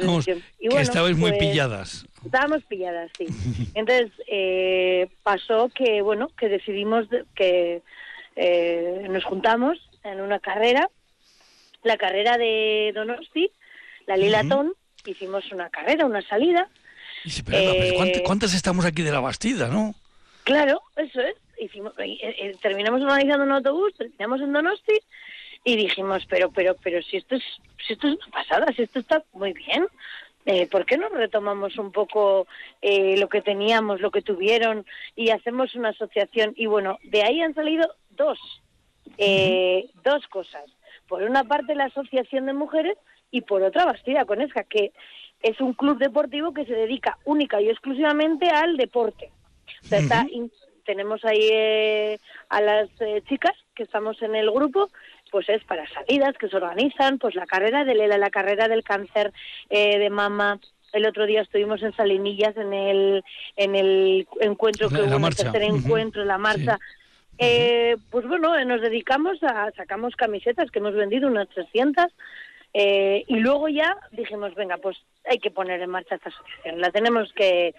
Y que estabais muy pues, pilladas. Estábamos pilladas, sí. Entonces eh, pasó que bueno que decidimos de- que eh, nos juntamos en una carrera, la carrera de Donosti, la Lilatón, hicimos una carrera, una salida. Y dice, pero, anda, pero Eh, ¿cuántas, cuántas estamos aquí de la Bastida, no? Claro, eso es. Hicimos, eh, eh, terminamos organizando un autobús, terminamos en Donosti y dijimos, pero, pero, pero si esto es, si esto es una pasada, si esto está muy bien, eh, ¿por qué no retomamos un poco eh, lo que teníamos, lo que tuvieron y hacemos una asociación? Y bueno, de ahí han salido dos, eh, dos cosas. Por una parte la asociación de mujeres y por otra Bastida Conesca, que es un club deportivo que se dedica única y exclusivamente al deporte. O sea, está tenemos ahí eh, a las eh, chicas que estamos en el grupo, pues es para salidas que se organizan, pues la carrera de Lela, la carrera del cáncer eh, de mama. El otro día estuvimos en Salinillas en el en el encuentro que La- hubo, el tercer encuentro, la marcha. Eh, pues bueno, eh, nos dedicamos a sacamos camisetas que hemos vendido unas 300 eh, y luego ya dijimos, venga, pues hay que poner en marcha esta asociación. La tenemos que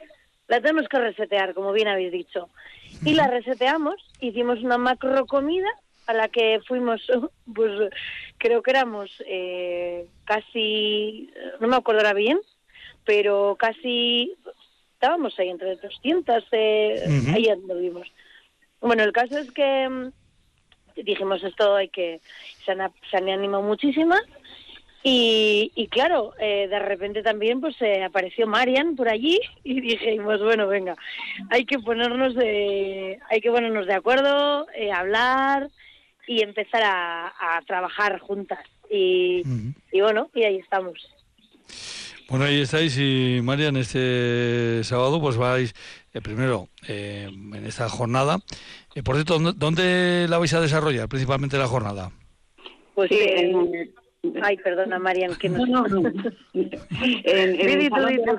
la tenemos que resetear, como bien habéis dicho. Y la reseteamos, hicimos una macro comida a la que fuimos, pues creo que éramos eh, casi, no me acuerdo ahora bien, pero casi estábamos ahí entre 200, eh, Ujú. ahí anduvimos. Bueno, el caso es que mm, dijimos esto hay que se han, se han animado muchísimas y, y claro, eh, de repente también pues eh, apareció Marian por allí y dijimos, bueno, venga, hay que ponernos de, hay que ponernos de acuerdo, eh, hablar y empezar a, a trabajar juntas. Y, y bueno, y ahí estamos. Bueno, ahí estáis y Marian, este sábado pues vais eh, primero eh, en esta jornada. Eh, por cierto, ¿dónde, dónde la vais a desarrollar principalmente la jornada? Pues, Sí, en- ay, perdona, Marian, que no, No, no, no. en, en el salón de,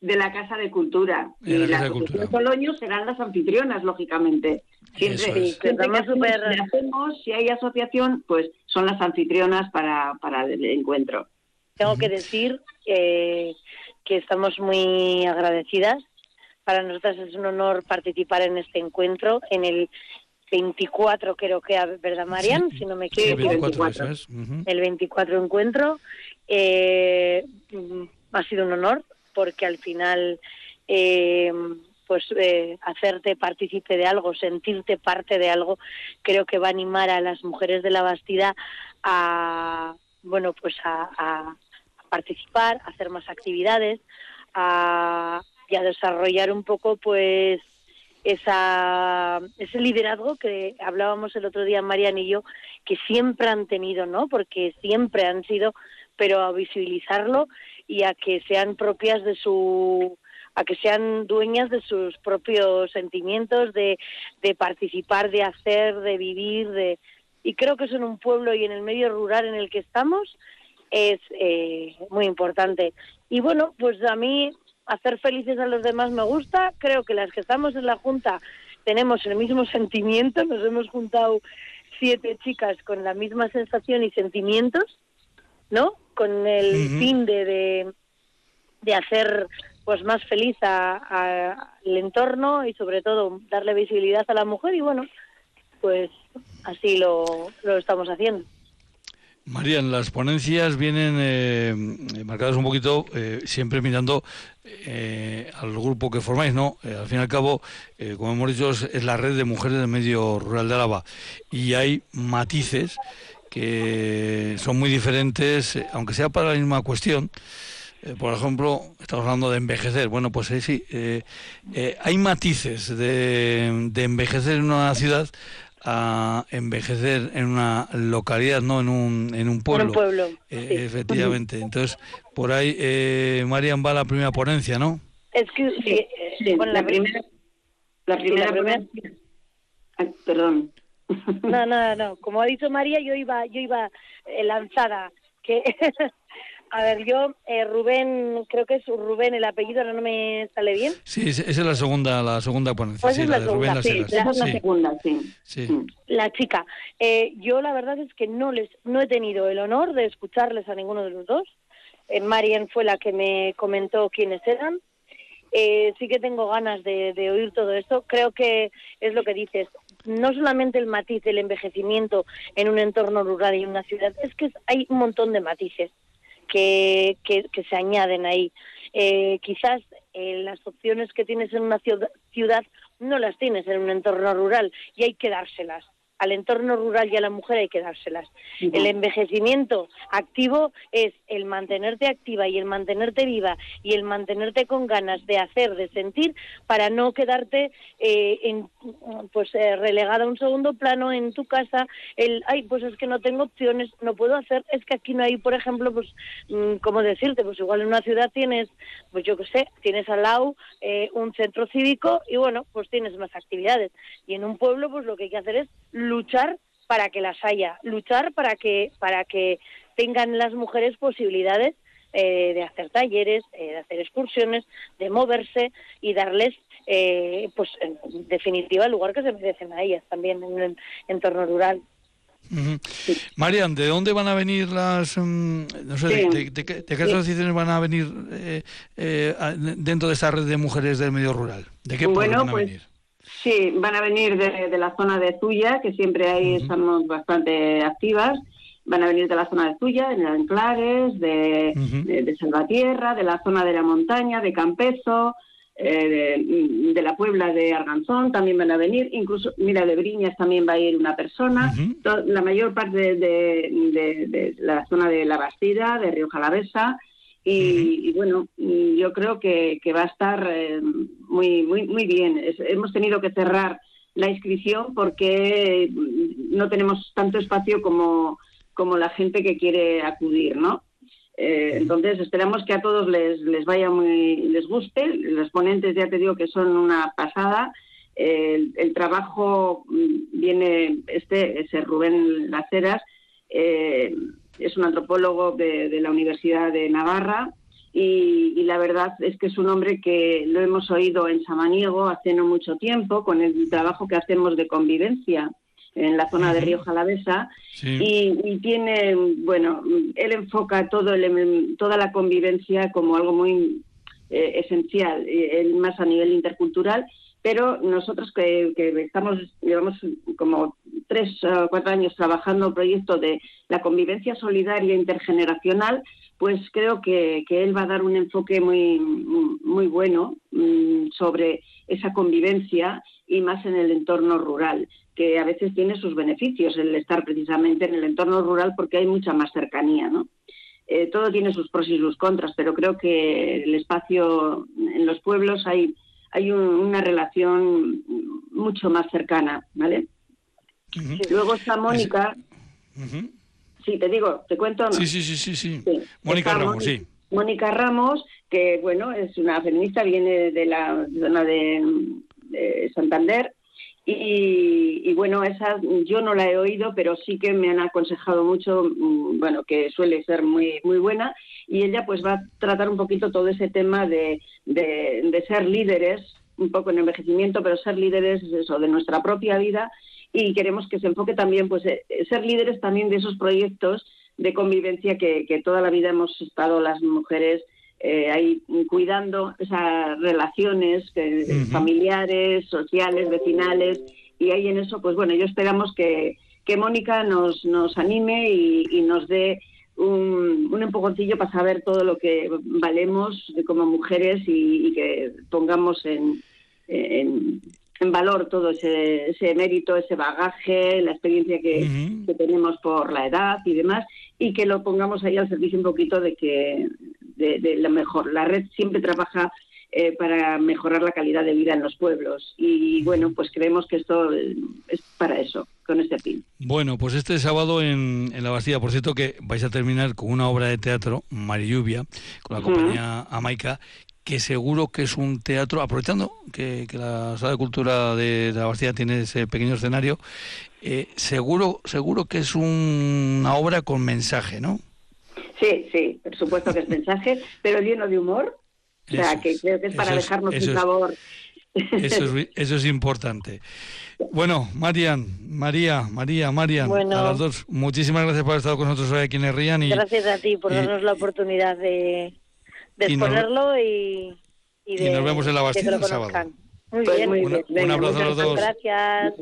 de la Casa de Cultura. En y la la Casa de Asociación. Soloño serán las anfitrionas, lógicamente. Siempre, es. Que hacemos- si hay asociación, pues son las anfitrionas para, para el encuentro. tengo que decir eh, que estamos muy agradecidas. Para nosotras es un honor participar en este encuentro, en el 24 creo que, ¿verdad, Marian? Si no me Sí, equivoco. 24, 24. eso es. Ujú. el 24 encuentro. Eh, mm, ha sido un honor porque al final, eh, pues eh, hacerte partícipe de algo, sentirte parte de algo, creo que va a animar a las mujeres de la Bastida a, bueno, pues a, participar, a hacer más actividades, a, y a desarrollar un poco, pues esa, ese liderazgo que hablábamos el otro día Marian y yo, que siempre han tenido, ¿no? Porque siempre han sido, pero a visibilizarlo y a que sean propias de su a que sean dueñas de sus propios sentimientos, de, de participar, de hacer, de vivir, de y creo que eso en un pueblo y en el medio rural en el que estamos es eh, muy importante. Y bueno, pues a mí hacer felices a los demás me gusta. Creo que las que estamos en la Junta tenemos el mismo sentimiento. Nos hemos juntado siete chicas con la misma sensación y sentimientos, ¿no? Con el fin de, de, de hacer pues más feliz al entorno y sobre todo darle visibilidad a la mujer y bueno, pues así lo, lo estamos haciendo. Marian, las ponencias vienen eh, marcadas un poquito eh, siempre mirando eh, al grupo que formáis, ¿no? Eh, al fin y al cabo, eh, como hemos dicho, es, es la red de mujeres del medio rural de Álava y hay matices que son muy diferentes, eh, aunque sea para la misma cuestión. Eh, por ejemplo, estamos hablando de envejecer. Bueno, pues eh, sí, eh, eh, hay matices de, de envejecer en una ciudad a envejecer en una localidad, no en un, en un pueblo. En un pueblo. Eh, sí. Efectivamente. Entonces, por ahí, eh, Marian va a la primera ponencia, ¿no? Es que sí, Sí, bueno, la primera, la primera, la primera- ponencia- Ay, perdón. No, no, no. Como ha dicho María, yo iba, yo iba eh, lanzada. Que, a ver, yo eh, Rubén, creo que es Rubén el apellido, ahora no me sale bien. Sí, esa es la segunda, la segunda ponencia, Pues sí, es la la de Rubén segunda, Las sí, Heras. Esa es la Sí, segunda, sí. sí. La chica. Eh, yo la verdad es que no les, no he tenido el honor de escucharles a ninguno de los dos. Eh, Marian fue la que me comentó quiénes eran. Eh, sí que tengo ganas de, de oír todo esto. Creo que es lo que dices. No solamente el matiz del envejecimiento en un entorno rural y en una ciudad, es que hay un montón de matices que, que, que se añaden ahí. Eh, quizás eh, las opciones que tienes en una ciudad, ciudad no las tienes en un entorno rural y hay que dárselas. Al entorno rural y a la mujer hay que dárselas. El envejecimiento activo es el mantenerte activa y el mantenerte viva y el mantenerte con ganas de hacer, de sentir, para no quedarte eh, en, pues eh, relegada a un segundo plano en tu casa. El, ay, pues es que no tengo opciones, no puedo hacer. Es que aquí no hay, por ejemplo, pues, mm, ¿cómo decirte? Pues igual en una ciudad tienes, pues yo qué sé, tienes al lado eh, un centro cívico y bueno, pues tienes más actividades. Y en un pueblo, pues lo que hay que hacer es luchar para que las haya, luchar para que para que tengan las mujeres posibilidades eh, de hacer talleres, eh, de hacer excursiones, de moverse y darles, eh, pues en definitiva, el lugar que se merecen a ellas también en un entorno rural. Marian, ¿de dónde van a venir las, mm, no sé, de, Sí. de- de qué- de qué asociaciones van a venir eh, eh, dentro de esta red de mujeres del medio rural? ¿De qué Bueno, van a pues, venir? Sí, van a venir de, de la zona de Zuya, que siempre ahí estamos bastante activas, van a venir de la zona de Zuya, de Anclares, de, de, de Salvatierra, de la zona de la montaña, de Campezo, eh, de, la Puebla de Arganzón también van a venir, incluso, mira, de Briñas también va a ir una persona, la mayor parte de, la zona de La Bastida, de Río Jalavesa, y, bueno, yo creo que, va a estar eh, muy, muy, muy bien. hemos tenido que cerrar la inscripción porque no tenemos tanto espacio como, como la gente que quiere acudir, ¿no? Eh, entonces esperamos que a todos les, les vaya muy, les guste. Los ponentes ya te digo que son una pasada. el, trabajo mm, viene, este, ese Rubén Laceras, eh, es un antropólogo de, la Universidad de Navarra y, y, la verdad es que es un hombre que lo hemos oído en Samaniego hace no mucho tiempo con el trabajo que hacemos de convivencia en la zona de Río Jalavesa y, tiene, bueno, él enfoca todo el, toda la convivencia como algo muy eh, esencial, eh, más a nivel intercultural, pero nosotros que, estamos, llevamos como tres o cuatro años trabajando un proyecto de la convivencia solidaria intergeneracional, pues creo que, él va a dar un enfoque muy, muy bueno mm, sobre esa convivencia y más en el entorno rural que a veces tiene sus beneficios el estar precisamente en el entorno rural porque hay mucha más cercanía, ¿no? Eh, todo tiene sus pros y sus contras, pero creo que el espacio en los pueblos hay, hay una relación mucho más cercana, ¿vale? Luego está Mónica. Sí, te digo, te cuento. Sí, sí, sí, sí, sí. Mónica Ramos, sí. Mónica Ramos, que bueno, es una feminista, viene de la zona de Santander y, bueno, esa yo no la he oído, pero sí que me han aconsejado mucho, mm, bueno, que suele ser muy, muy buena. Y ella pues va a tratar un poquito todo ese tema de, de, ser líderes, un poco en envejecimiento, pero ser líderes eso, de nuestra propia vida. Y queremos que se enfoque también, pues, eh, ser líderes también de esos proyectos de convivencia que, que toda la vida hemos estado las mujeres eh, ahí cuidando esas relaciones familiares, sociales, vecinales, y ahí en eso, pues bueno, yo esperamos que, que Mónica nos, nos anime y, nos dé un, un, empujoncillo para saber todo lo que valemos como mujeres y, que pongamos en, en, valor todo ese, ese, mérito, ese bagaje, la experiencia que, que, tenemos por la edad y demás, y que lo pongamos ahí al servicio un poquito de que de, lo mejor. La red siempre trabaja eh, para mejorar la calidad de vida en los pueblos. Y bueno, pues creemos que esto es para eso, con este fin. Bueno, pues este sábado en, la Bastilla, por cierto, que vais a terminar con una obra de teatro, Lluvia, con la compañía Amaica, que seguro que es un teatro, aprovechando que, la Sala de Cultura de, la Bastilla tiene ese pequeño escenario, eh, seguro, seguro que es una obra con mensaje, ¿no? Sí, sí, por supuesto que es mensaje, pero lleno de humor. O sea, que creo que es para dejarnos un sabor. Eso es, eso es importante. Bueno, Marian, María, María, Marian, a las dos, muchísimas gracias por haber estado con nosotros hoy aquí en Herrian. Y, gracias a ti por darnos la oportunidad de, de exponerlo y, y, de, y nos vemos en la Bastilla el sábado. Muy pues bien, muy bien. Un, abrazo a los dos. Gracias.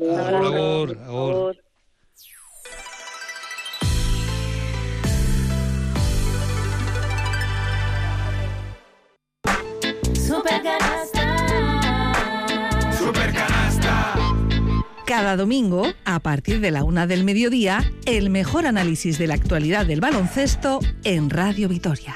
Un Cada domingo, a partir de la una del mediodía, el mejor análisis de la actualidad del baloncesto en Radio Vitoria.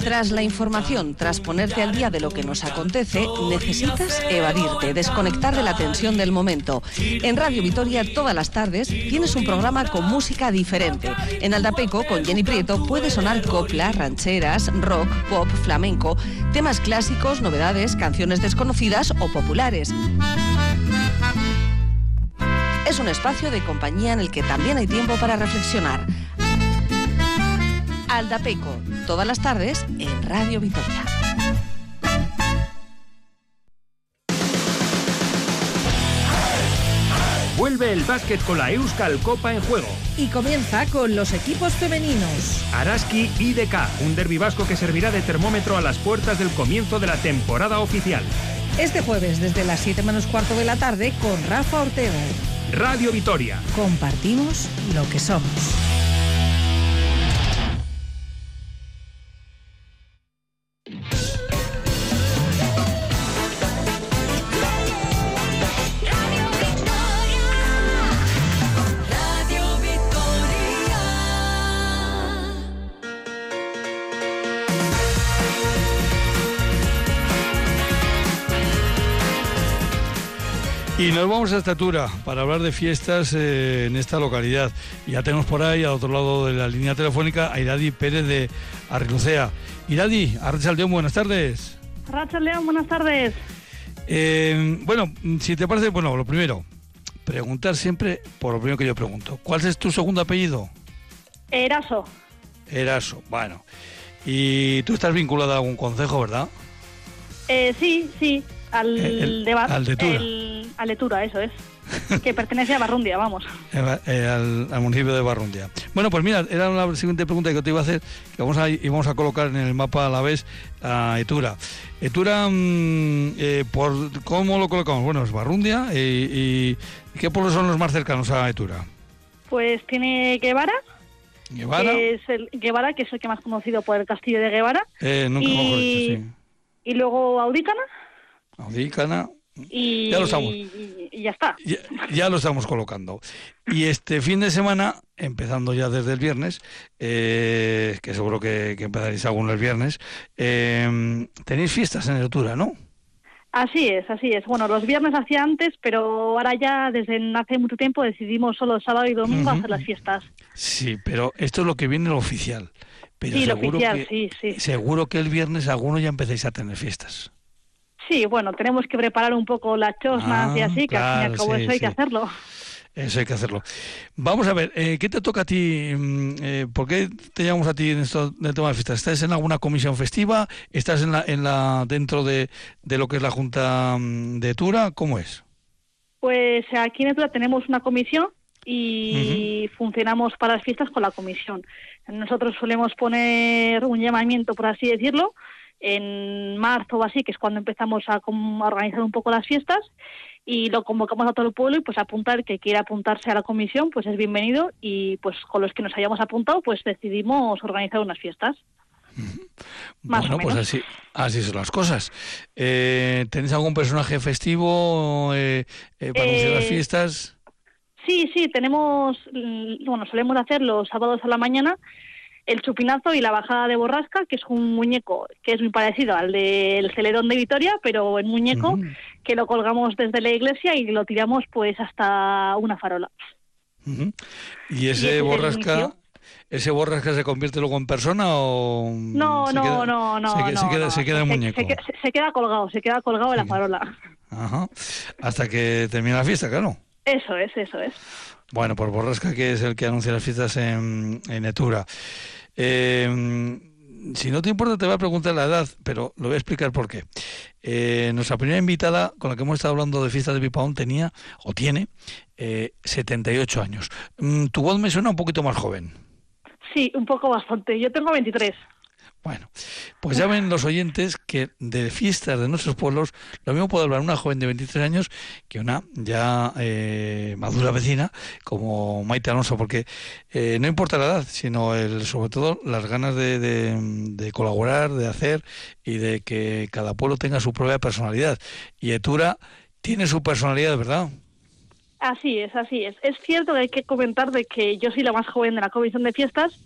Tras la información, tras ponerte al día de lo que nos acontece, necesitas evadirte, desconectar de la tensión del momento. En Radio Vitoria todas las tardes tienes un programa con música diferente. En Aldapeco, con Jenny Prieto, puede sonar copla, rancheras, rock, pop, flamenco, temas clásicos, novedades, canciones desconocidas o populares. Es un espacio de compañía en el que también hay tiempo para reflexionar. Aldapeco, todas las tardes en Radio Vitoria. Vuelve el básquet con la Euskal Copa en juego. Y comienza con los equipos femeninos. Araski IDK, un derbi vasco que servirá de termómetro a las puertas del comienzo de la temporada oficial. Este jueves desde las 7 menos cuarto de la tarde con Rafa Ortega. Radio Vitoria. Compartimos lo que somos. Y nos vamos a Estatura para hablar de fiestas eh, en esta localidad. Ya tenemos por ahí, al otro lado de la línea telefónica, a Iradi Pérez de Arrilucea. Iradi, Arrachaldeón, buenas tardes. León, buenas tardes. Eh, bueno, si te parece, bueno, lo primero, preguntar siempre por lo primero que yo pregunto. ¿Cuál es tu segundo apellido? Eraso. Eraso, bueno. Y tú estás vinculada a algún consejo, ¿verdad? Eh, sí, sí, al, El- de al de Tura. el- al de Tura, eso es. que pertenece a Barrundia, vamos. Eh, eh, al, al municipio de Barrundia. Bueno, pues mira, era la siguiente pregunta que te iba a hacer, que vamos a, íbamos a colocar en el mapa a la vez a Etura. Etura, mm, eh, por, ¿cómo lo colocamos? Bueno, es Barrundia eh, y, ¿qué pueblos son los más cercanos a Etura? Pues tiene Guevara, Guevara, que es el Guevara, que es el que más conocido por el castillo de Guevara, eh, nunca mejor y- dicho, sí. y luego Audícana, Audícana, y, Ya lo estamos. y- y ya está. ya, ya lo estamos colocando. Y este fin de semana, empezando ya desde el viernes, eh, que seguro que, que empezaréis algunos el viernes, eh, tenéis fiestas en Etura, ¿no? Así es, así es. Bueno, los viernes hacía antes, pero ahora ya desde hace mucho tiempo decidimos solo sábado y domingo hacer las fiestas. Sí, pero esto es lo que viene lo oficial. Pero sí, lo oficial, que, sí, sí. seguro que el viernes algunos ya empecéis a tener fiestas. Sí, bueno, tenemos que preparar un poco las chosnas y Ah, así, que al fin y claro, al cabo sí, eso hay que hacerlo. Eso hay que hacerlo. Vamos a ver, eh, ¿qué te toca a ti? mm, eh, ¿Por qué te llamamos a ti en esto del tema de fiestas? ¿Estás en alguna comisión festiva? ¿Estás en la, en la dentro de, de lo que es la Junta mm, de Tura? ¿Cómo es? Pues aquí en Etura tenemos una comisión y funcionamos para las fiestas con la comisión. Nosotros solemos poner un llamamiento, por así decirlo, en marzo o así, que es cuando empezamos a, organizar un poco las fiestas y lo convocamos a todo el pueblo y pues apuntar que quiera apuntarse a la comisión pues es bienvenido y pues con los que nos hayamos apuntado pues decidimos organizar unas fiestas. Más bueno, pues así, así son las cosas. Eh, ¿Tenéis algún personaje festivo eh, eh, para anunciar las Eh, fiestas? Sí, sí, tenemos, bueno, solemos hacer los sábados a la mañana el chupinazo y la bajada de borrasca, que es un muñeco que es muy parecido al del celedón de Vitoria, pero en muñeco, que lo colgamos desde la iglesia y lo tiramos pues hasta una farola. ¿Y ese borrasca, ese borrasca se convierte luego en persona o No, no, queda- no, no, se, que- se no, queda, no. se queda Se- muñeco? Se, que- se- se queda colgado, se queda colgado en la farola. Ajá. Hasta que termine la fiesta, claro. Eso es, eso es. Bueno, pues Borrasca, que es el que anuncia las fiestas en, en Etura. Eh, si no te importa, te voy a preguntar la edad, pero lo voy a explicar por qué. Eh, nuestra primera invitada, con la que hemos estado hablando de fiestas de Pipaón, tenía, o tiene, eh, 78 años. Mm, tu voz me suena un poquito más joven. Sí, un poco bastante. Yo tengo 23. Bueno, pues ya ven los oyentes que de fiestas de nuestros pueblos, lo mismo puede hablar una joven de 23 años que una ya eh, madura vecina como Maite Alonso, porque eh, no importa la edad, sino el, sobre todo las ganas de, de- de colaborar, de hacer y de que cada pueblo tenga su propia personalidad. Y Etura tiene su personalidad, ¿verdad? Así es, así es. Es cierto que hay que comentar de que yo soy la más joven de la comisión de fiestas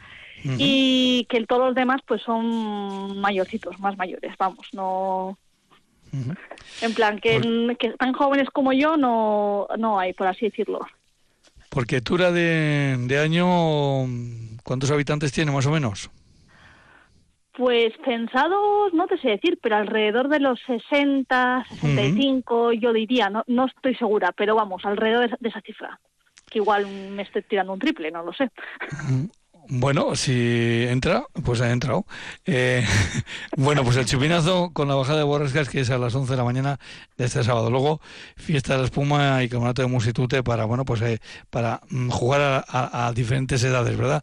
Y que todos los demás pues son mayorcitos, más mayores, vamos, no... En plan, que, que tan jóvenes como yo no, no hay, por así decirlo. Porque Etura de, de año, ¿cuántos habitantes tiene más o menos? Pues pensados, no te sé decir, pero alrededor de los 60, 65, yo diría, no, no estoy segura, pero vamos, alrededor de esa, de esa cifra. Que igual me estoy tirando un triple, no lo sé. Bueno, si entra, pues ha entrado. Eh, bueno, pues el chupinazo con la bajada de borrascas que es a las 11 de la mañana de este sábado. Luego, fiesta de la espuma y campeonato de musitute para, bueno, pues eh, para mm, jugar a, a- a diferentes edades, ¿verdad?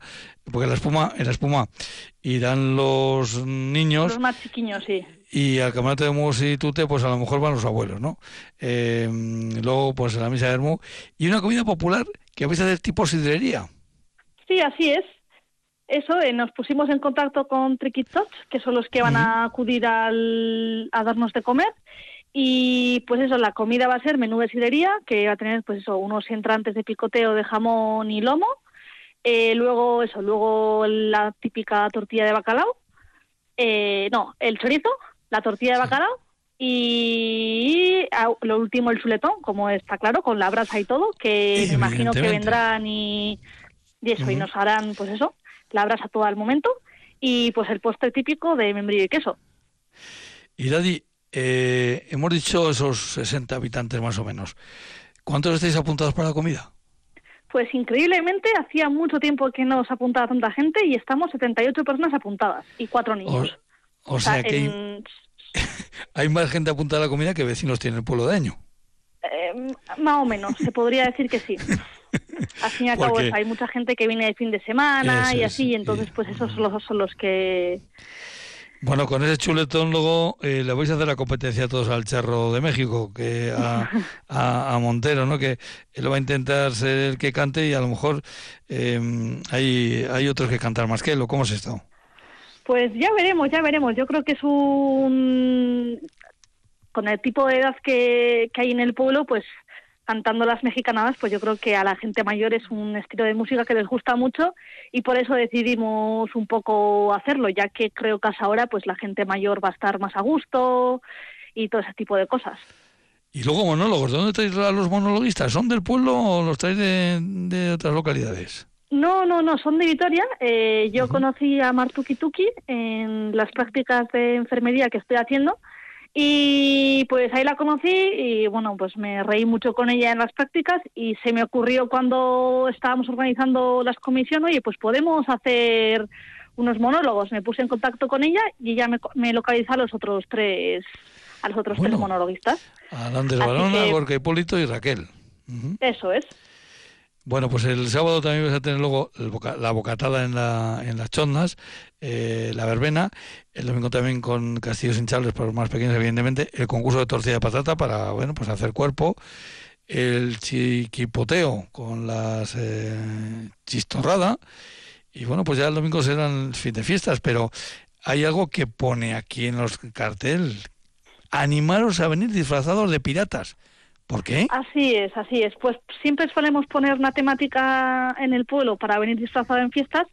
Porque la espuma, en la espuma irán los niños Los más chiquiños, sí. y al camarote de Mus y Tute, pues a lo mejor van los abuelos, ¿no? Eh, luego, pues la misa de Hermú. Y una comida popular que vais a hacer tipo sidrería. Sí, así es. Eso, eh, nos pusimos en contacto con Tricky que son los que van a acudir al, a darnos de comer. Y pues eso, la comida va a ser menú de sidrería, que va a tener pues eso, unos entrantes de picoteo de jamón y lomo. Eh, luego eso, luego la típica tortilla de bacalao. Eh, no, el chorizo, la tortilla de bacalao y lo último el chuletón, como está claro, con la brasa y todo, que me imagino que vendrán y, eso, y nos harán, pues eso, la brasa todo al momento, y pues el postre típico de membrillo y queso. Y Daddy, eh, hemos dicho esos 60 habitantes más o menos. ¿Cuántos estáis apuntados para la comida? Pues increíblemente hacía mucho tiempo que no se apuntaba tanta gente y estamos 78 personas apuntadas y cuatro niños. O, sea, que hay, más gente apuntada a la comida que vecinos tiene el pueblo de Año. Eh, más o menos, se podría decir que sí. Al fin y al cabo, hay mucha gente que viene de fin de semana y así, y entonces pues esos son los, son los que bueno, con ese chuletón luego eh, le vais a hacer la competencia a todos al Charro de México, que a, Montero, ¿no? Que él va a intentar ser el que cante y a lo mejor em, hay, hay otros que cantar más que él. ¿Cómo es esto? Pues ya veremos, ya veremos. Yo creo que es un... Con el tipo de edad que, que hay en el pueblo, pues cantando las mexicanadas, pues yo creo que a la gente mayor es un estilo de música que les gusta mucho y por eso decidimos un poco hacerlo, ya que creo que hasta ahora pues la gente mayor va a estar más a gusto y todo ese tipo de cosas. Y luego monólogos, ¿de dónde traéis a los monologuistas? ¿Son del pueblo o los traéis de, otras localidades? No, no, no, son de Vitoria. Eh, yo conocí a Martuki Tuki en las prácticas de enfermería que estoy haciendo y pues ahí la conocí y bueno, pues me reí mucho con ella en las prácticas y se me ocurrió cuando estábamos organizando las comisiones, oye, pues podemos hacer unos monólogos. Me puse en contacto con ella y ella me, me localizó a los otros tres a los otros tres monologuistas. A Andrés Barona, Gorka Hipólito y Raquel. Eso es. Bueno, pues el sábado también vas a tener luego la bocatada en, la, en las chondas, eh, la verbena, el domingo también con castillos hinchables para los más pequeños, evidentemente, el concurso de tortilla de patata para, bueno, pues hacer cuerpo, el chiquipoteo con las eh, chistorrada, y bueno, pues ya el domingo serán fin de fiestas, pero hay algo que pone aquí en los cartel, animaros a venir disfrazados de piratas. ¿Por qué? Así es, así es. Pues siempre solemos poner una temática en el pueblo para venir disfrazado en fiestas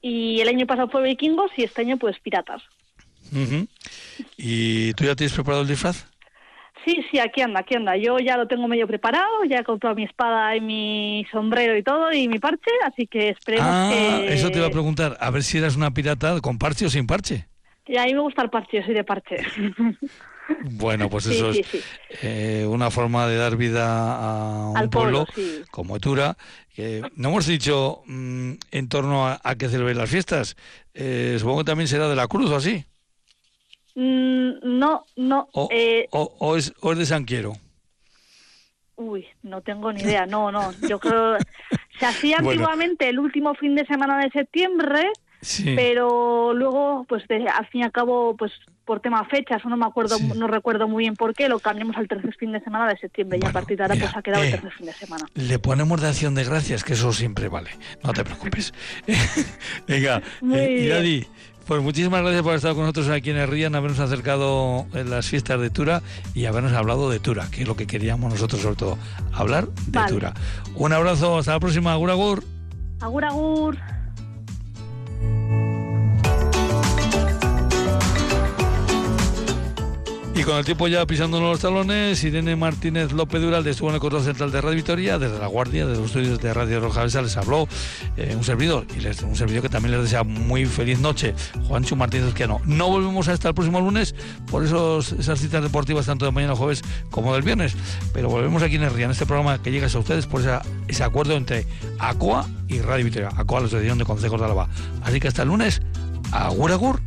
y el año pasado fue vikingos y este año pues piratas. ¿Y tú ya tienes preparado el disfraz? Sí, sí, aquí anda, aquí anda. Yo ya lo tengo medio preparado, ya he comprado mi espada y mi sombrero y todo y mi parche, así que esperemos ah, que... eso te iba a preguntar, a ver si eras una pirata con parche o sin parche. Y a mí me gusta el parche, yo soy de parche. Bueno, pues eso es eh, una forma de dar vida a un pueblo, como Etura. no hemos dicho mm, en torno a, a que las fiestas. Eh, supongo que también será de la Cruz o así. Mm, no, no. Eh, o, es, ¿O es de San Quiero? Uy, no tengo ni idea. No, no. Yo creo. Se hacía antiguamente el último fin de semana de septiembre. Pero luego, pues al fin y al cabo, pues por tema fechas, no me acuerdo, no recuerdo muy bien por qué, lo cambiamos al tercer fin de semana de septiembre y a partir de ahora pues ha quedado el eh, tercer fin de semana. Le ponemos de acción de gracias, que eso siempre vale, no te preocupes. Venga, eh, pues muchísimas gracias por estar con nosotros aquí en Rían, habernos acercado en las fiestas de Tura y habernos hablado de Tura, que es lo que queríamos nosotros sobre todo, hablar de Tura. Un abrazo, hasta la próxima, agur agur. Agur agur. Y con el tiempo ya pisándonos los talones, Irene Martínez López Dural estuvo en el control central de Radio Victoria, desde la Guardia, desde los estudios de Radio Roja les habló eh, un servidor, y les, un servidor que también les desea muy feliz noche, Juancho Martínez que No No volvemos hasta el próximo lunes por esos, esas citas deportivas tanto de mañana jueves como del viernes, pero volvemos aquí en el en este programa que llega a ustedes por ese acuerdo entre ACOA y Radio Victoria, ACOA, la Asociación de Consejos de Álava. Así que hasta el lunes, agur agur.